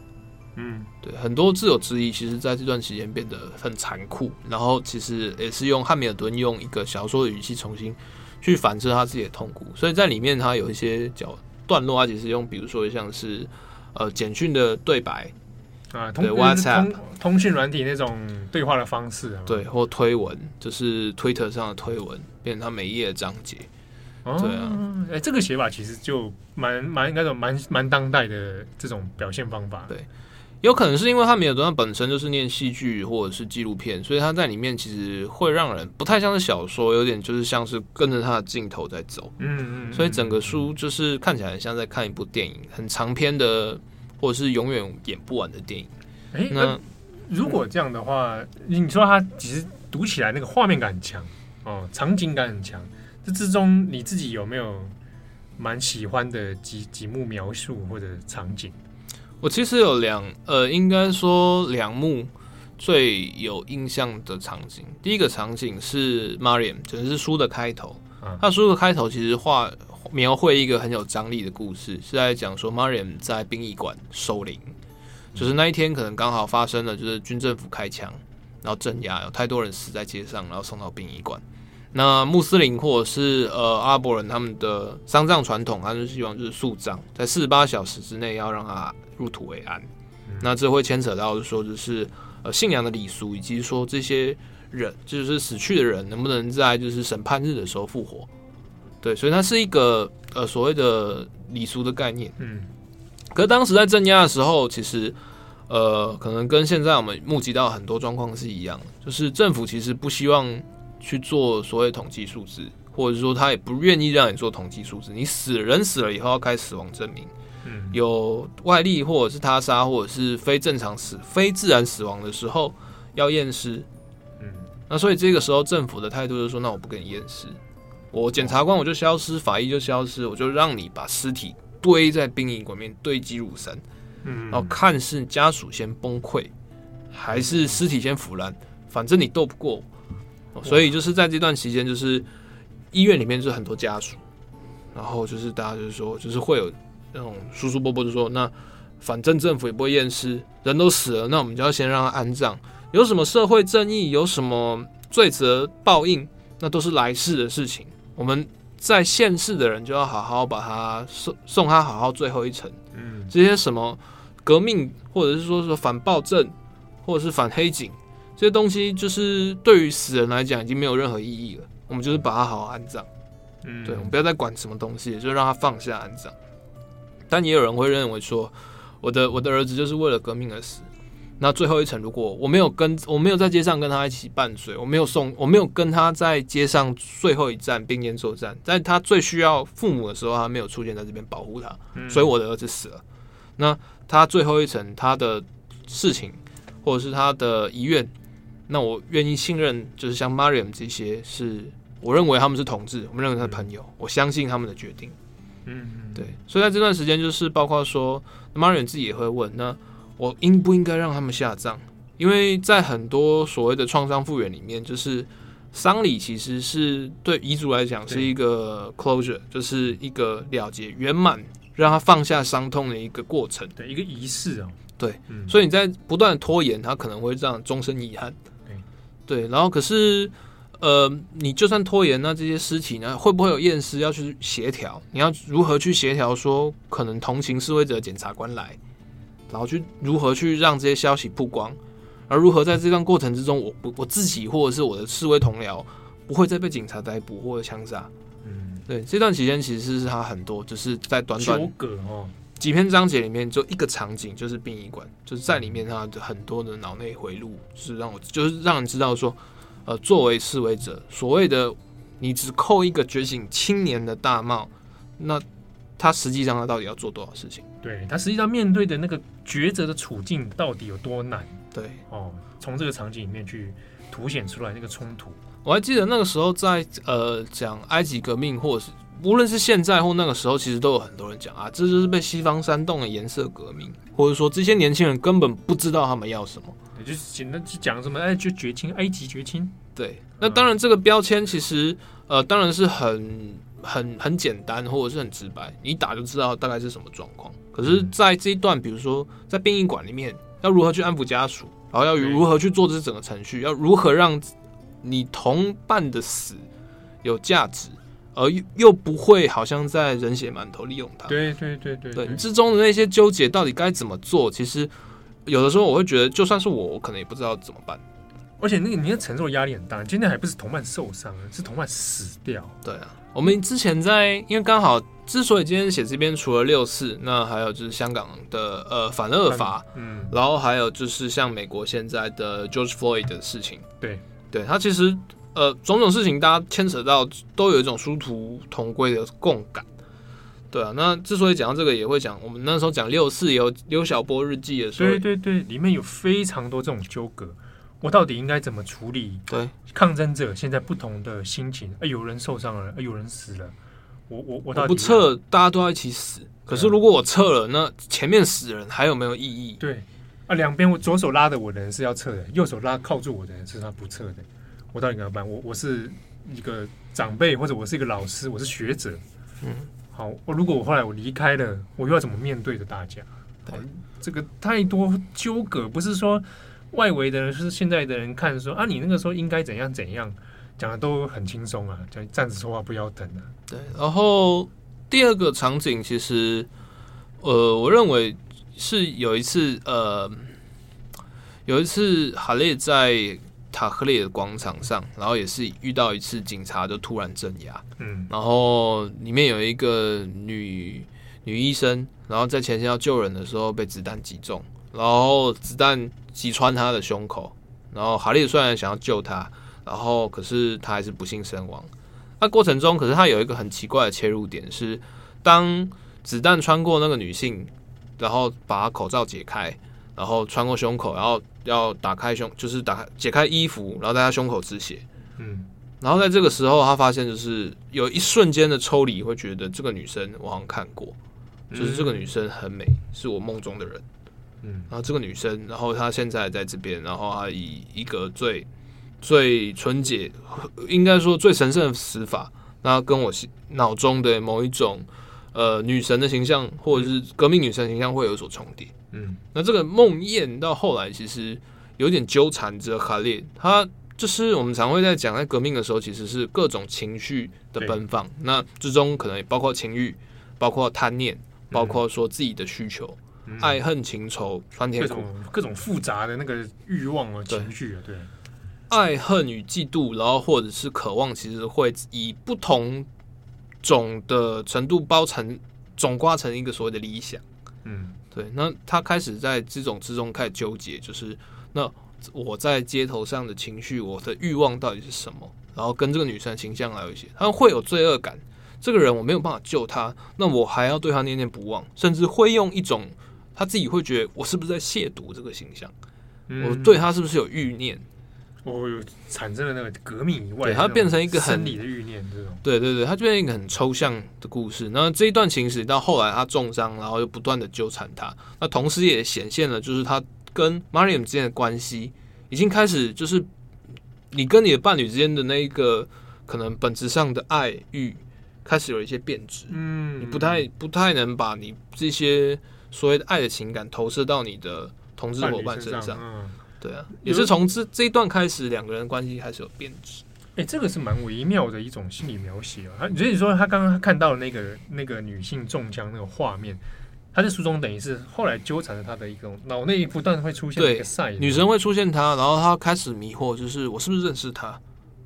嗯，对，很多自有之意，其实在这段时间变得很残酷。然后其实也是用汉密尔顿用一个小说的语气重新。去反射他自己的痛苦，所以在里面他有一些角段落，他其实用比如说像是呃简讯的对白啊，对 WhatsApp 通通讯软体那种对话的方式，对，或推文，就是 Twitter 上的推文，变成他每一页的章节。哦、对啊，哎、欸，这个写法其实就蛮蛮那种蛮蛮当代的这种表现方法，对。有可能是因为汉密尔顿本身就是念戏剧或者是纪录片，所以他在里面其实会让人不太像是小说，有点就是像是跟着他的镜头在走。嗯嗯，嗯。所以整个书就是看起来很像在看一部电影，很长篇的，或者是永远演不完的电影。哎，那如果这样的话，你说他其实读起来那个画面感很强哦，场景感很强。这之中你自己有没有蛮喜欢的几几幕描述或者场景？我其实有两呃，应该说两幕最有印象的场景。第一个场景是 Marian，就是书的开头。他书的开头其实画描绘一个很有张力的故事，是在讲说 Mariam 在殡仪馆守灵，就是那一天可能刚好发生了，就是军政府开枪，然后镇压，有太多人死在街上，然后送到殡仪馆。那穆斯林或者是呃阿拉伯人他们的丧葬传统，他就希望就是肃葬，在四十八小时之内要让他入土为安。嗯、那这会牵扯到说就是呃信仰的礼俗，以及说这些人就是死去的人能不能在就是审判日的时候复活。对，所以它是一个呃所谓的礼俗的概念。嗯，可是当时在镇压的时候，其实呃可能跟现在我们目击到很多状况是一样，就是政府其实不希望。去做所谓统计数字，或者说他也不愿意让你做统计数字。你死人死了以后要开死亡证明，嗯，有外力或者是他杀或者是非正常死、非自然死亡的时候要验尸，嗯，那所以这个时候政府的态度就是说，那我不给你验尸，我检察官我就消失，法医就消失，我就让你把尸体堆在殡仪馆面堆积如山，嗯，然后看是家属先崩溃，还是尸体先腐烂，反正你斗不过。所以就是在这段期间，就是医院里面就是很多家属，然后就是大家就是说，就是会有那种叔叔伯伯就说，那反正政府也不会验尸，人都死了，那我们就要先让他安葬。有什么社会正义，有什么罪责报应，那都是来世的事情。我们在现世的人就要好好把他送送他好好最后一程。嗯，这些什么革命，或者是说说反暴政，或者是反黑警。这些东西就是对于死人来讲已经没有任何意义了，我们就是把它好好安葬。嗯，对，我们不要再管什么东西，就让他放下安葬。但也有人会认为说，我的我的儿子就是为了革命而死。那最后一层，如果我没有跟我没有在街上跟他一起伴随，我没有送，我没有跟他在街上最后一站并肩作战，在他最需要父母的时候，他没有出现在这边保护他，所以我的儿子死了。那他最后一层，他的事情或者是他的遗愿。那我愿意信任，就是像 Mariam 这些，是我认为他们是同志，我们认为他是朋友，嗯、我相信他们的决定。嗯，对。所以在这段时间，就是包括说 Mariam 自己也会问，那我应不应该让他们下葬？因为在很多所谓的创伤复原里面，就是丧礼其实是对遗族来讲是一个 closure，就是一个了结、圆满，让他放下伤痛的一个过程，对，一个仪式哦。对，嗯、所以你在不断的拖延，他可能会让终身遗憾。对，然后可是，呃，你就算拖延，那这些尸体呢，会不会有验尸要去协调？你要如何去协调？说可能同情示威者检察官来，然后去如何去让这些消息曝光？而如何在这段过程之中，我不我自己或者是我的示威同僚不会再被警察逮捕或者枪杀？嗯，对，这段期间其实是他很多，就是在短短哦。几篇章节里面就一个场景，就是殡仪馆，就是在里面他的很多的脑内回路，是让我就是让人知道说，呃，作为示威者，所谓的你只扣一个觉醒青年的大帽，那他实际上他到底要做多少事情？对，他实际上面对的那个抉择的处境到底有多难？对，哦，从这个场景里面去凸显出来那个冲突。我还记得那个时候在呃讲埃及革命，或者是。无论是现在或那个时候，其实都有很多人讲啊，这就是被西方煽动的颜色革命，或者说这些年轻人根本不知道他们要什么，也就是简单去讲什么，哎，就绝亲，埃及绝亲。对，那当然这个标签其实呃，当然是很很很简单，或者是很直白，你一打就知道大概是什么状况。可是，在这一段，比如说在殡仪馆里面，要如何去安抚家属，然后要如何去做这整个程序，要如何让你同伴的死有价值。而又又不会好像在人血馒头利用它。对对对对，对，对之中的那些纠结到底该怎么做？其实有的时候我会觉得，就算是我，我可能也不知道怎么办。而且那个你要承受压力很大。今天还不是同伴受伤，是同伴死掉。对啊，我们之前在，因为刚好之所以今天写这边，除了六四，那还有就是香港的呃反恶法，嗯，然后还有就是像美国现在的 George Floyd 的事情。对，对他其实。呃，种种事情大家牵扯到，都有一种殊途同归的共感，对啊。那之所以讲到这个，也会讲我们那时候讲六四有刘晓波日记的时候，对对对，里面有非常多这种纠葛，我到底应该怎么处理？对，抗争者现在不同的心情，哎，有人受伤了，哎，有人死了，我我我到底我不撤，大家都要一起死。可是如果我撤了，那前面死人还有没有意义？对啊，两边我左手拉着我的人是要撤的，右手拉靠住我的人是他不撤的。我到底该怎么办？我我是一个长辈，或者我是一个老师，我是学者。嗯，好，我如果我后来我离开了，我又要怎么面对着大家？对，这个太多纠葛，不是说外围的人，是现在的人看说啊，你那个时候应该怎样怎样，讲的都很轻松啊，讲站着说话不腰疼啊。对，然后第二个场景其实，呃，我认为是有一次，呃，有一次哈利在。塔克列的广场上，然后也是遇到一次警察就突然镇压，嗯，然后里面有一个女女医生，然后在前线要救人的时候被子弹击中，然后子弹击穿她的胸口，然后哈利虽然想要救她，然后可是她还是不幸身亡。那过程中，可是他有一个很奇怪的切入点是，当子弹穿过那个女性，然后把口罩解开。然后穿过胸口，然后要打开胸，就是打开解开衣服，然后在他胸口止血。嗯，然后在这个时候，他发现就是有一瞬间的抽离，会觉得这个女生我好像看过，就是这个女生很美，是我梦中的人。嗯，然后这个女生，然后她现在在这边，然后她以一个最最纯洁，应该说最神圣的死法，那跟我脑中的某一种呃女神的形象，或者是革命女神形象会有所重叠。嗯，那这个梦魇到后来其实有点纠缠着哈列，他就是我们常会在讲在革命的时候，其实是各种情绪的奔放，那之中可能也包括情欲，包括贪念，包括说自己的需求，嗯、爱恨情仇，酸甜苦，各种复杂的那个欲望啊情绪啊，对，爱恨与嫉妒，然后或者是渴望，其实会以不同种的程度包成总刮成一个所谓的理想，嗯。对，那他开始在这种之中开始纠结，就是那我在街头上的情绪，我的欲望到底是什么？然后跟这个女生的形象还有一些，他会有罪恶感。这个人我没有办法救他，那我还要对他念念不忘，甚至会用一种他自己会觉得我是不是在亵渎这个形象？嗯、我对他是不是有欲念？我有产生了那个革命以外，对，它变成一个很生理的欲念，这种，对对对，它就变成一个很抽象的故事。那这一段情史到后来他重伤，然后又不断的纠缠他，那同时也显现了就是他跟 Mariam 之间的关系已经开始就是你跟你的伴侣之间的那一个可能本质上的爱欲开始有一些变质，嗯，你不太不太能把你这些所谓的爱的情感投射到你的同志伙伴身上。对啊，也是从这这一段开始，两个人关系开始有变质。哎、欸，这个是蛮微妙的一种心理描写啊。所以说，他刚刚看到的那个那个女性中枪那个画面，他在书中等于是后来纠缠着他的一个脑内不断会出现一个赛女神会出现他，然后他开始迷惑，就是我是不是认识他？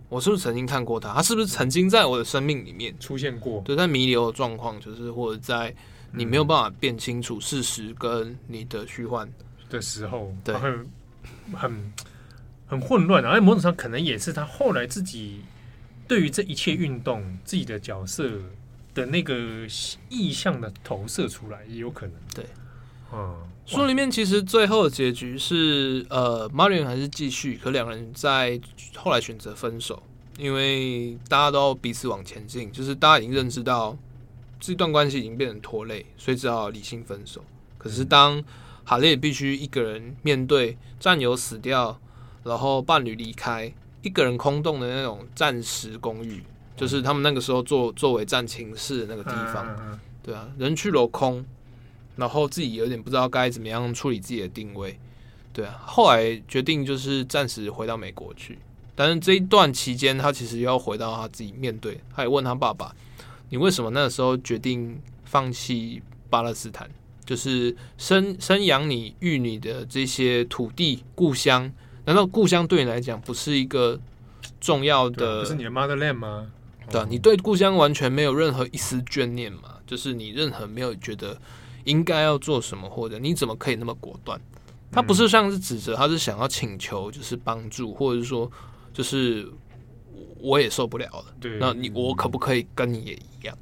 我是不是曾经看过他？他是不是曾经在我的生命里面出现过？对，在弥留的状况，就是或者在你没有办法辨清楚事实跟你的虚幻的时候，对。很很混乱，而某种上可能也是他后来自己对于这一切运动自己的角色的那个意向的投射出来，也有可能。对，嗯，书里面其实最后的结局是，呃，Marion 还是继续，可两人在后来选择分手，因为大家都彼此往前进，就是大家已经认识到这段关系已经变成拖累，所以只好理性分手。可是当哈利必须一个人面对战友死掉，然后伴侣离开，一个人空洞的那种暂时公寓，就是他们那个时候作作为战情室的那个地方。对啊，人去楼空，然后自己有点不知道该怎么样处理自己的定位。对啊，后来决定就是暂时回到美国去，但是这一段期间，他其实要回到他自己面对，他也问他爸爸：“你为什么那个时候决定放弃巴勒斯坦？”就是生生养你育你的这些土地故乡，难道故乡对你来讲不是一个重要的？不是你的 motherland 吗？对，啊你对故乡完全没有任何一丝眷念嘛？就是你任何没有觉得应该要做什么，或者你怎么可以那么果断？他不是像是指责，他是想要请求，就是帮助，或者是说，就是我也受不了了。对，那你我可不可以跟你也一样？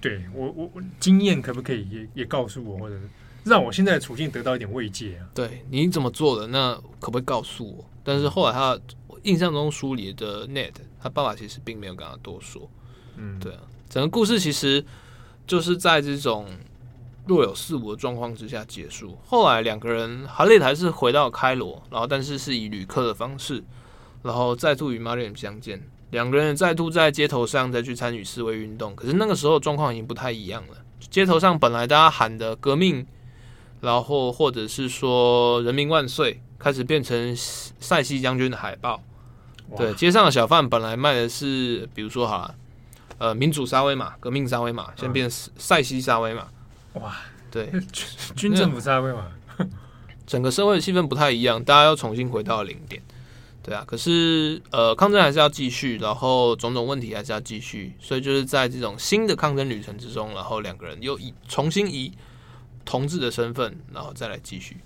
对我，我我经验可不可以也也告诉我，或者让我现在的处境得到一点慰藉啊？对，你怎么做的？那可不可以告诉我？但是后来他印象中书里的 Ned，他爸爸其实并没有跟他多说。嗯，对啊，整个故事其实就是在这种若有似无的状况之下结束。后来两个人哈利还是回到开罗，然后但是是以旅客的方式，然后再度与 Marian 相见。两个人再度在街头上再去参与示威运动。可是那个时候状况已经不太一样了，街头上本来大家喊的革命，然后或者是说人民万岁，开始变成塞西将军的海报。对，街上的小贩本来卖的是，比如说哈，呃，民主沙威玛、革命沙威玛，现在变塞西沙威玛。哇，对，军政府沙威玛。整个社会的气氛不太一样，大家要重新回到零点，对啊。可是呃，抗争还是要继续，然后种种问题还是要继续，所以就是在这种新的抗争旅程之中，然后两个人又以重新以同志的身份，然后再来继续。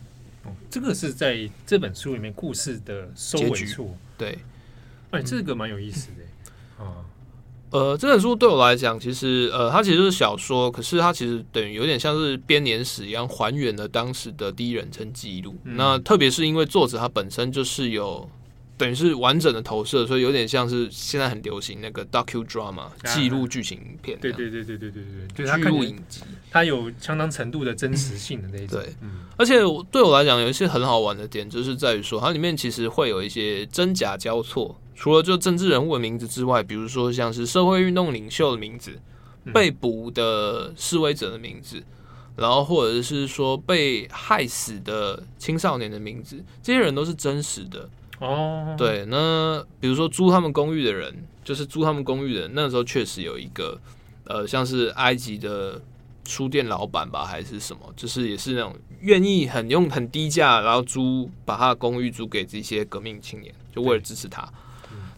哦，这个是在这本书里面故事的收尾处，对。哎，这个蛮有意思的，啊。呃，这本书对我来讲，其实呃，它其实是小说，可是它其实等于有点像是编年史一样，还原了当时的第一人称记录。嗯、那特别是因为作者他本身就是有等于是完整的投射，所以有点像是现在很流行那个 docudrama 记录剧情片。对对对对对对对，记录影集，它有相当程度的真实性的那一种。对，嗯、而且对我来讲，有一些很好玩的点，就是在于说它里面其实会有一些真假交错。除了就政治人物的名字之外，比如说像是社会运动领袖的名字、被捕的示威者的名字，然后或者是说被害死的青少年的名字，这些人都是真实的哦。对，那比如说租他们公寓的人，就是租他们公寓的人，那个时候确实有一个呃，像是埃及的书店老板吧，还是什么，就是也是那种愿意很用很低价，然后租把他的公寓租给这些革命青年，就为了支持他。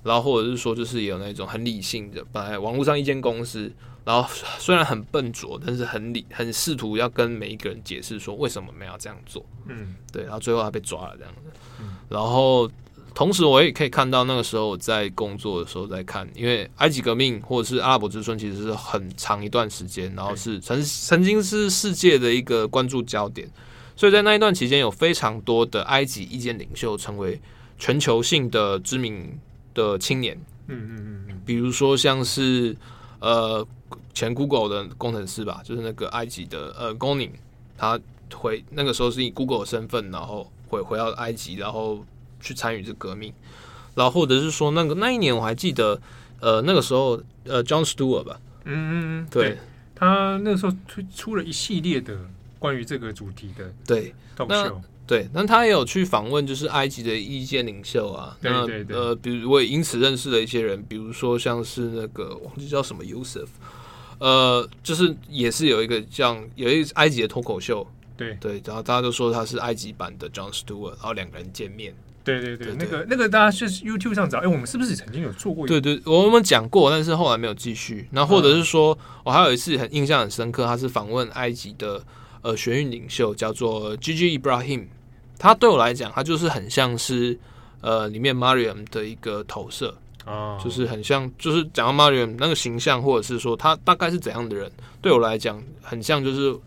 然后或者是说，就是有那种很理性的，本来网络上一间公司，然后虽然很笨拙，但是很理，很试图要跟每一个人解释说为什么我们要这样做。嗯，对，然后最后他被抓了这样子。嗯，然后同时我也可以看到那个时候我在工作的时候在看，因为埃及革命或者是阿拉伯之春其实是很长一段时间，然后是曾曾经是世界的一个关注焦点，所以在那一段期间有非常多的埃及意见领袖成为全球性的知名。的青年，嗯嗯嗯嗯，比如说像是呃前 Google 的工程师吧，就是那个埃及的呃 Goni，他回那个时候是以 Google 的身份，然后回回到埃及，然后去参与这革命，然后或者是说那个那一年我还记得，呃那个时候呃 John Stewart 吧，嗯嗯嗯，对，他那个时候推出了一系列的关于这个主题的对 show。对，那他也有去访问，就是埃及的意见领袖啊。对对对。呃，比如我也因此认识了一些人，比如说像是那个忘记叫什么 Yusuf，呃，就是也是有一个这样有一个埃及的脱口秀。对对，然后大家都说他是埃及版的 John Stewart，然后两个人见面。对对对，那个那个大家是 YouTube 上找，哎，我们是不是曾经有做过？对对，我们讲过，但是后来没有继续。那或者是说，我还有一次很印象很深刻，他是访问埃及的。呃，学运领袖叫做 Gigi Ibrahim，他对我来讲，他就是很像是呃里面 Mariam 的一个投射啊，就是很像，就是讲到 Mariam 那个形象，或者是说他大概是怎样的人，对我来讲很像，就是你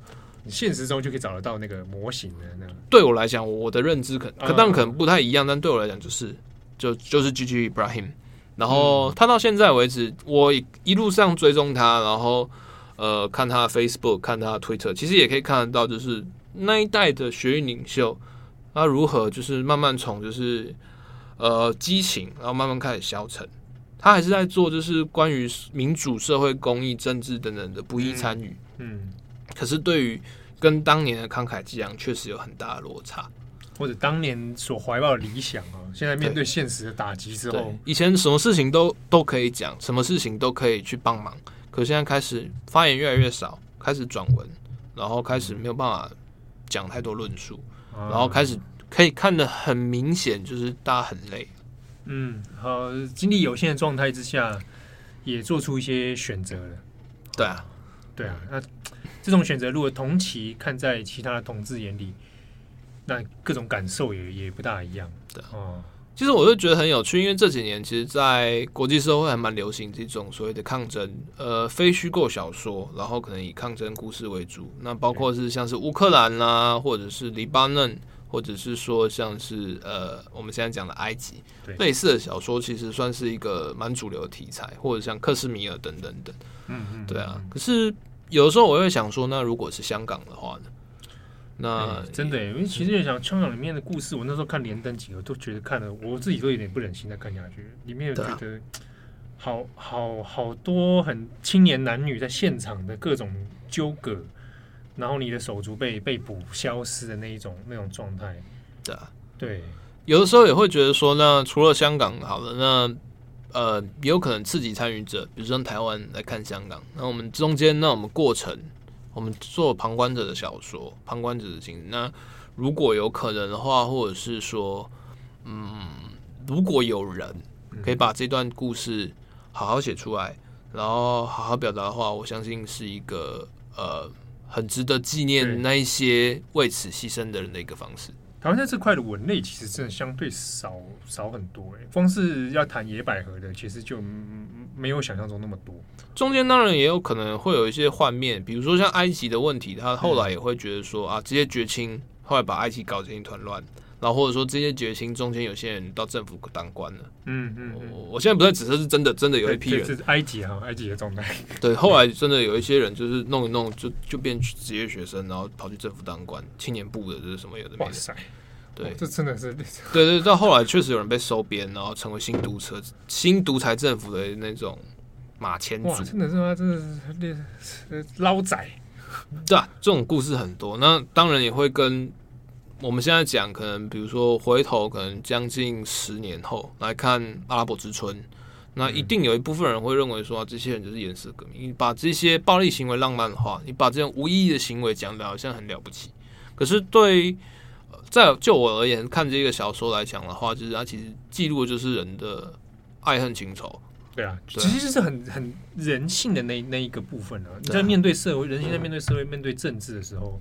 现实中就可以找得到那个模型的那个。对我来讲，我的认知可可当然可能不太一样，但对我来讲就是就就是 Gigi Ibrahim，然后他到现在为止，我一路上追踪他，然后。呃，看他的 Facebook，看他的 Twitter，其实也可以看得到，就是那一代的学运领袖，他如何就是慢慢从就是呃激情，然后慢慢开始消沉。他还是在做就是关于民主、社会、公益、政治等等的不义参与。嗯，可是对于跟当年的慷慨激昂，确实有很大的落差。或者当年所怀抱的理想啊，现在面对现实的打击之后，以前什么事情都都可以讲，什么事情都可以去帮忙。可现在开始发言越来越少，开始转文，然后开始没有办法讲太多论述，然后开始可以看得很明显，就是大家很累。嗯，好，精力有限的状态之下，也做出一些选择了。对啊，对啊，那这种选择如果同期看在其他的同志眼里，那各种感受也也不大一样。对哦。其实我就觉得很有趣，因为这几年其实，在国际社会还蛮流行这种所谓的抗争，呃，非虚构小说，然后可能以抗争故事为主。那包括是像是乌克兰啦，或者是黎巴嫩，或者是说像是呃，我们现在讲的埃及，类似的小说，其实算是一个蛮主流的题材，或者像克什米尔等等等。嗯嗯，对啊。可是有的时候我会想说，那如果是香港的话呢？那、欸、真的，因为其实也想香港里面的故事，我那时候看连登几个都觉得看了，我自己都有点不忍心再看下去。里面有觉得好好好多很青年男女在现场的各种纠葛，然后你的手足被被捕、消失的那一种那种状态。对啊，对，有的时候也会觉得说，那除了香港好了，那呃，也有可能刺激参与者，比如说台湾来看香港，那我们中间那我们过程，我们做旁观者的小说，旁观者的经历。那如果有可能的话，或者是说，嗯，如果有人可以把这段故事好好写出来，然后好好表达的话，我相信是一个呃很值得纪念那一些为此牺牲的人的一个方式。台湾在这块的文类其实真的相对少少很多哎，光是要谈野百合的，其实就没有想象中那么多。中间当然也有可能会有一些幻面，比如说像埃及的问题，他后来也会觉得说啊，这些绝亲后来把埃及搞成一团乱。然后或者说这些决心中间有些人到政府当官了，嗯嗯，我我现在不在指责是真的，真的有一批人是埃及哈，埃及的状态。对，后来真的有一些人就是弄一弄就就变职业学生，然后跑去政府当官，青年部的这是什么有的没的。哇塞，对，这真的是 对对。到后来确实有人被收编，然后成为新独车新独裁政府的那种马前卒。真的是吗？真的是捞仔。对啊，这种故事很多。那当然也会跟。我们现在讲，可能比如说回头，可能将近十年后来看阿拉伯之春，那一定有一部分人会认为说，这些人就是颜色革命。你把这些暴力行为浪漫化，你把这种无意义的行为讲的好像很了不起。可是对，在就我而言，看这个小说来讲的话，就是它其实记录的就是人的爱恨情仇。对啊，其实就是很很人性的那那一个部分啊。你在面对社会，人性在面对社会、面对政治的时候。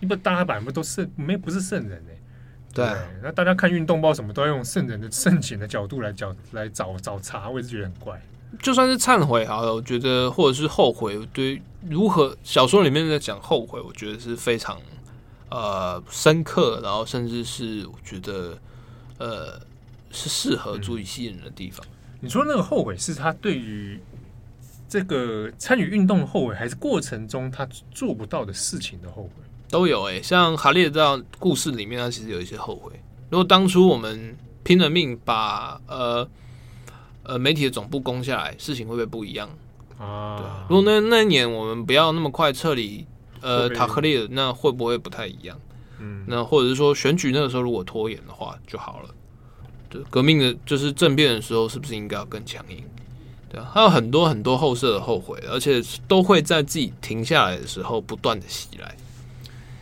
你不，大家本来不都是没不是圣人呢？对，那大家看运动报什么都要用圣人的圣贤的角度来讲来找找茬，我也是觉得很怪。就算是忏悔好了，我觉得或者是后悔，对如何小说里面在讲后悔，我觉得是非常呃深刻，然后甚至是我觉得呃是适合足以吸引人的地方。嗯、你说那个后悔是他对于这个参与运动的后悔，还是过程中他做不到的事情的后悔？都有哎、欸，像哈利这样故事里面，他其实有一些后悔。如果当初我们拼了命把呃呃媒体的总部攻下来，事情会不会不一样啊？对，如果那那一年我们不要那么快撤离呃塔克列，那会不会不太一样？嗯，那或者是说选举那个时候如果拖延的话就好了。对，革命的就是政变的时候，是不是应该要更强硬？对啊，还有很多很多后设的后悔，而且都会在自己停下来的时候不断的袭来。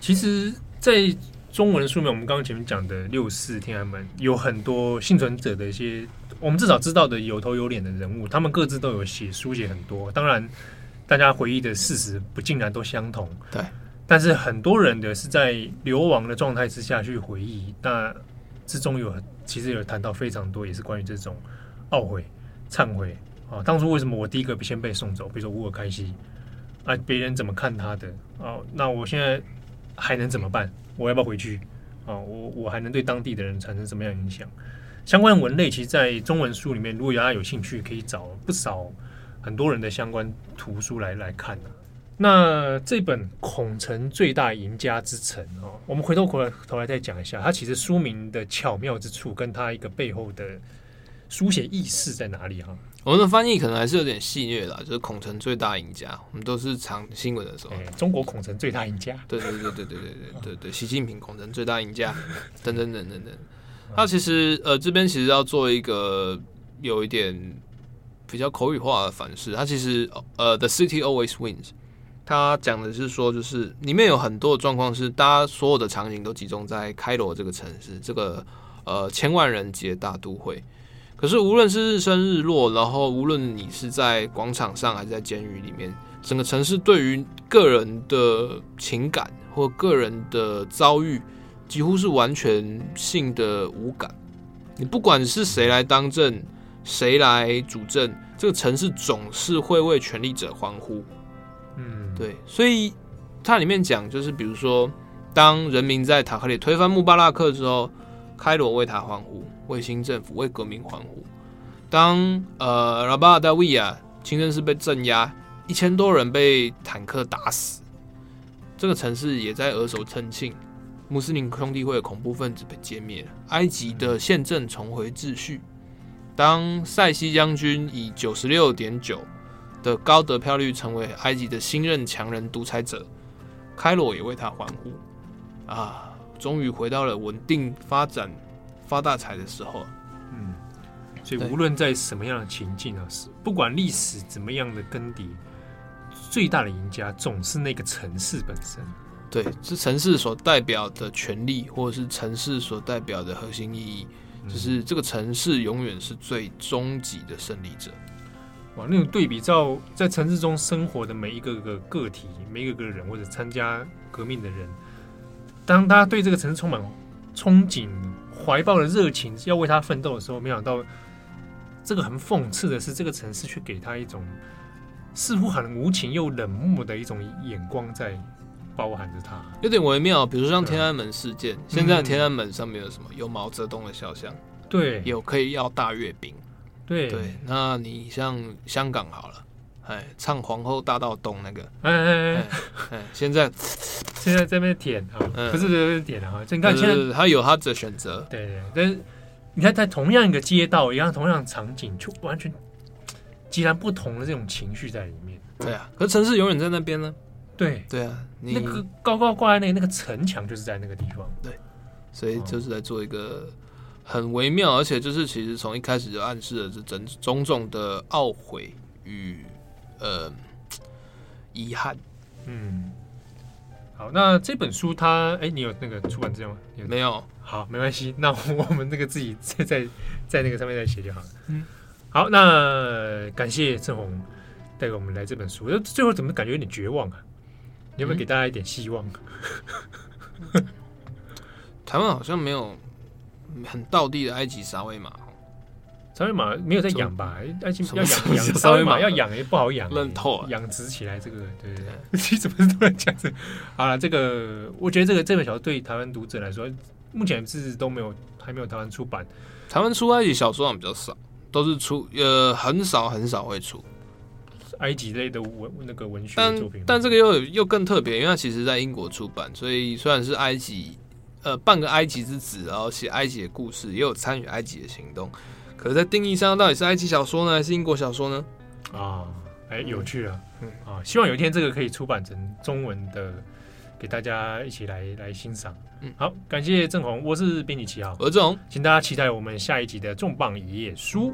其实，在中文书面，我们刚刚前面讲的六四天安门，有很多幸存者的一些，我们至少知道的有头有脸的人物，他们各自都有写书写很多。当然，大家回忆的事实不尽然都相同。对，但是很多人的是在流亡的状态之下去回忆，那之中有其实有谈到非常多，也是关于这种懊悔、忏悔啊，当初为什么我第一个先被送走？比如说乌尔开西啊，别人怎么看他的啊？那我现在。还能怎么办？我要不要回去？啊，我我还能对当地的人产生什么样影响？相关文类，其实，在中文书里面，如果大家有兴趣，可以找不少很多人的相关图书来来看、那这本《孔城最大赢家之城》哦，我们回头回头来再讲一下，它其实书名的巧妙之处，跟它一个背后的书写意识在哪里哈？我们的翻译可能还是有点戏谑的，就是孔城最大赢家。我们都是长新闻的时候，欸，中国孔城最大赢家。对对对对对对对对对，习近平孔城最大赢家，等等等等等。那其实呃这边其实要做一个有一点比较口语化的反噬。他其实呃，The City Always Wins。他讲的是说，就是里面有很多的状况是，大家所有的场景都集中在开罗这个城市，这个呃千万人级的大都会。可是，无论是日升日落，然后无论你是在广场上还是在监狱里面，整个城市对于个人的情感或个人的遭遇，几乎是完全性的无感。你不管是谁来当政，谁来主政，这个城市总是会为权力者欢呼。嗯，对。所以它里面讲，就是比如说，当人民在塔克里推翻穆巴拉克之后，开罗为他欢呼。为新政府、为革命欢呼。当呃拉巴达维亚清真寺被镇压，一千多人被坦克打死，这个城市也在额手称庆。穆斯林兄弟会恐怖分子被歼灭，埃及的宪政重回秩序。当塞西将军以九十六点九的高得票率成为埃及的新任强人独裁者，开罗也为他欢呼啊！终于回到了稳定发展、发大财的时候。嗯，所以无论在什么样的情境啊，是不管历史怎么样的更迭，最大的赢家总是那个城市本身。对，是城市所代表的权利，或者是城市所代表的核心意义，嗯、就是这个城市永远是最终极的胜利者。哇，那种对比照在城市中生活的每一个个个体，每一个个人或者参加革命的人，当他对这个城市充满憧憬、怀抱的热情，要为他奋斗的时候，没想到这个很讽刺的是，这个城市却给他一种似乎很无情又冷漠的一种眼光在。包含着他，有点微妙。比如说像天安门事件，现在天安门上面有什么？有毛泽东的肖像，对，有可以要大阅兵，对对。那你像香港好了，哎，唱皇后大道东那个，哎哎哎哎，现在 现在在那边舔啊，不是在那边舔啊，你看现在他有他的选择，对对。但是你看在同样一个街道，一样同样场景，就完全截然不同的这种情绪在里面。对啊，可是城市永远在那边呢。对对啊，那个高高挂在那个那个城墙就是在那个地方。对，所以就是在做一个很微妙，而且就是其实从一开始就暗示了这种种种的懊悔与呃遗憾。嗯，好，那这本书它哎，你有那个出版资料吗？有没有？好，没关系，那我们那个自己在在在那个上面再写就好了。嗯，好，那感谢郑红带给我们来这本书，最后怎么感觉有点绝望啊？你有没有给大家一点希望？嗯、台湾好像没有很道地的埃及沙威玛，沙威玛没有在养吧？埃及要养养沙威玛要养也不好养，认透啊，养殖起来这个对。对。对，你怎么突然讲这？好了，这个我觉得这个这本小说对台湾读者来说，目前是都没有还没有台湾出版，台湾出埃及小说比较少，都是出呃很少很少会出。埃及类的文那个文学作品，但但这个又又更特别，因为它其实在英国出版，所以虽然是埃及，呃，半个埃及之子，然后写埃及的故事，也有参与埃及的行动，可是，在定义上，到底是埃及小说呢，还是英国小说呢？啊，哎，有趣啊，嗯啊，希望有一天这个可以出版成中文的，给大家一起来来欣赏。嗯，好，感谢郑红，我是编辑七号，我是郑红，请大家期待我们下一集的重磅一页书。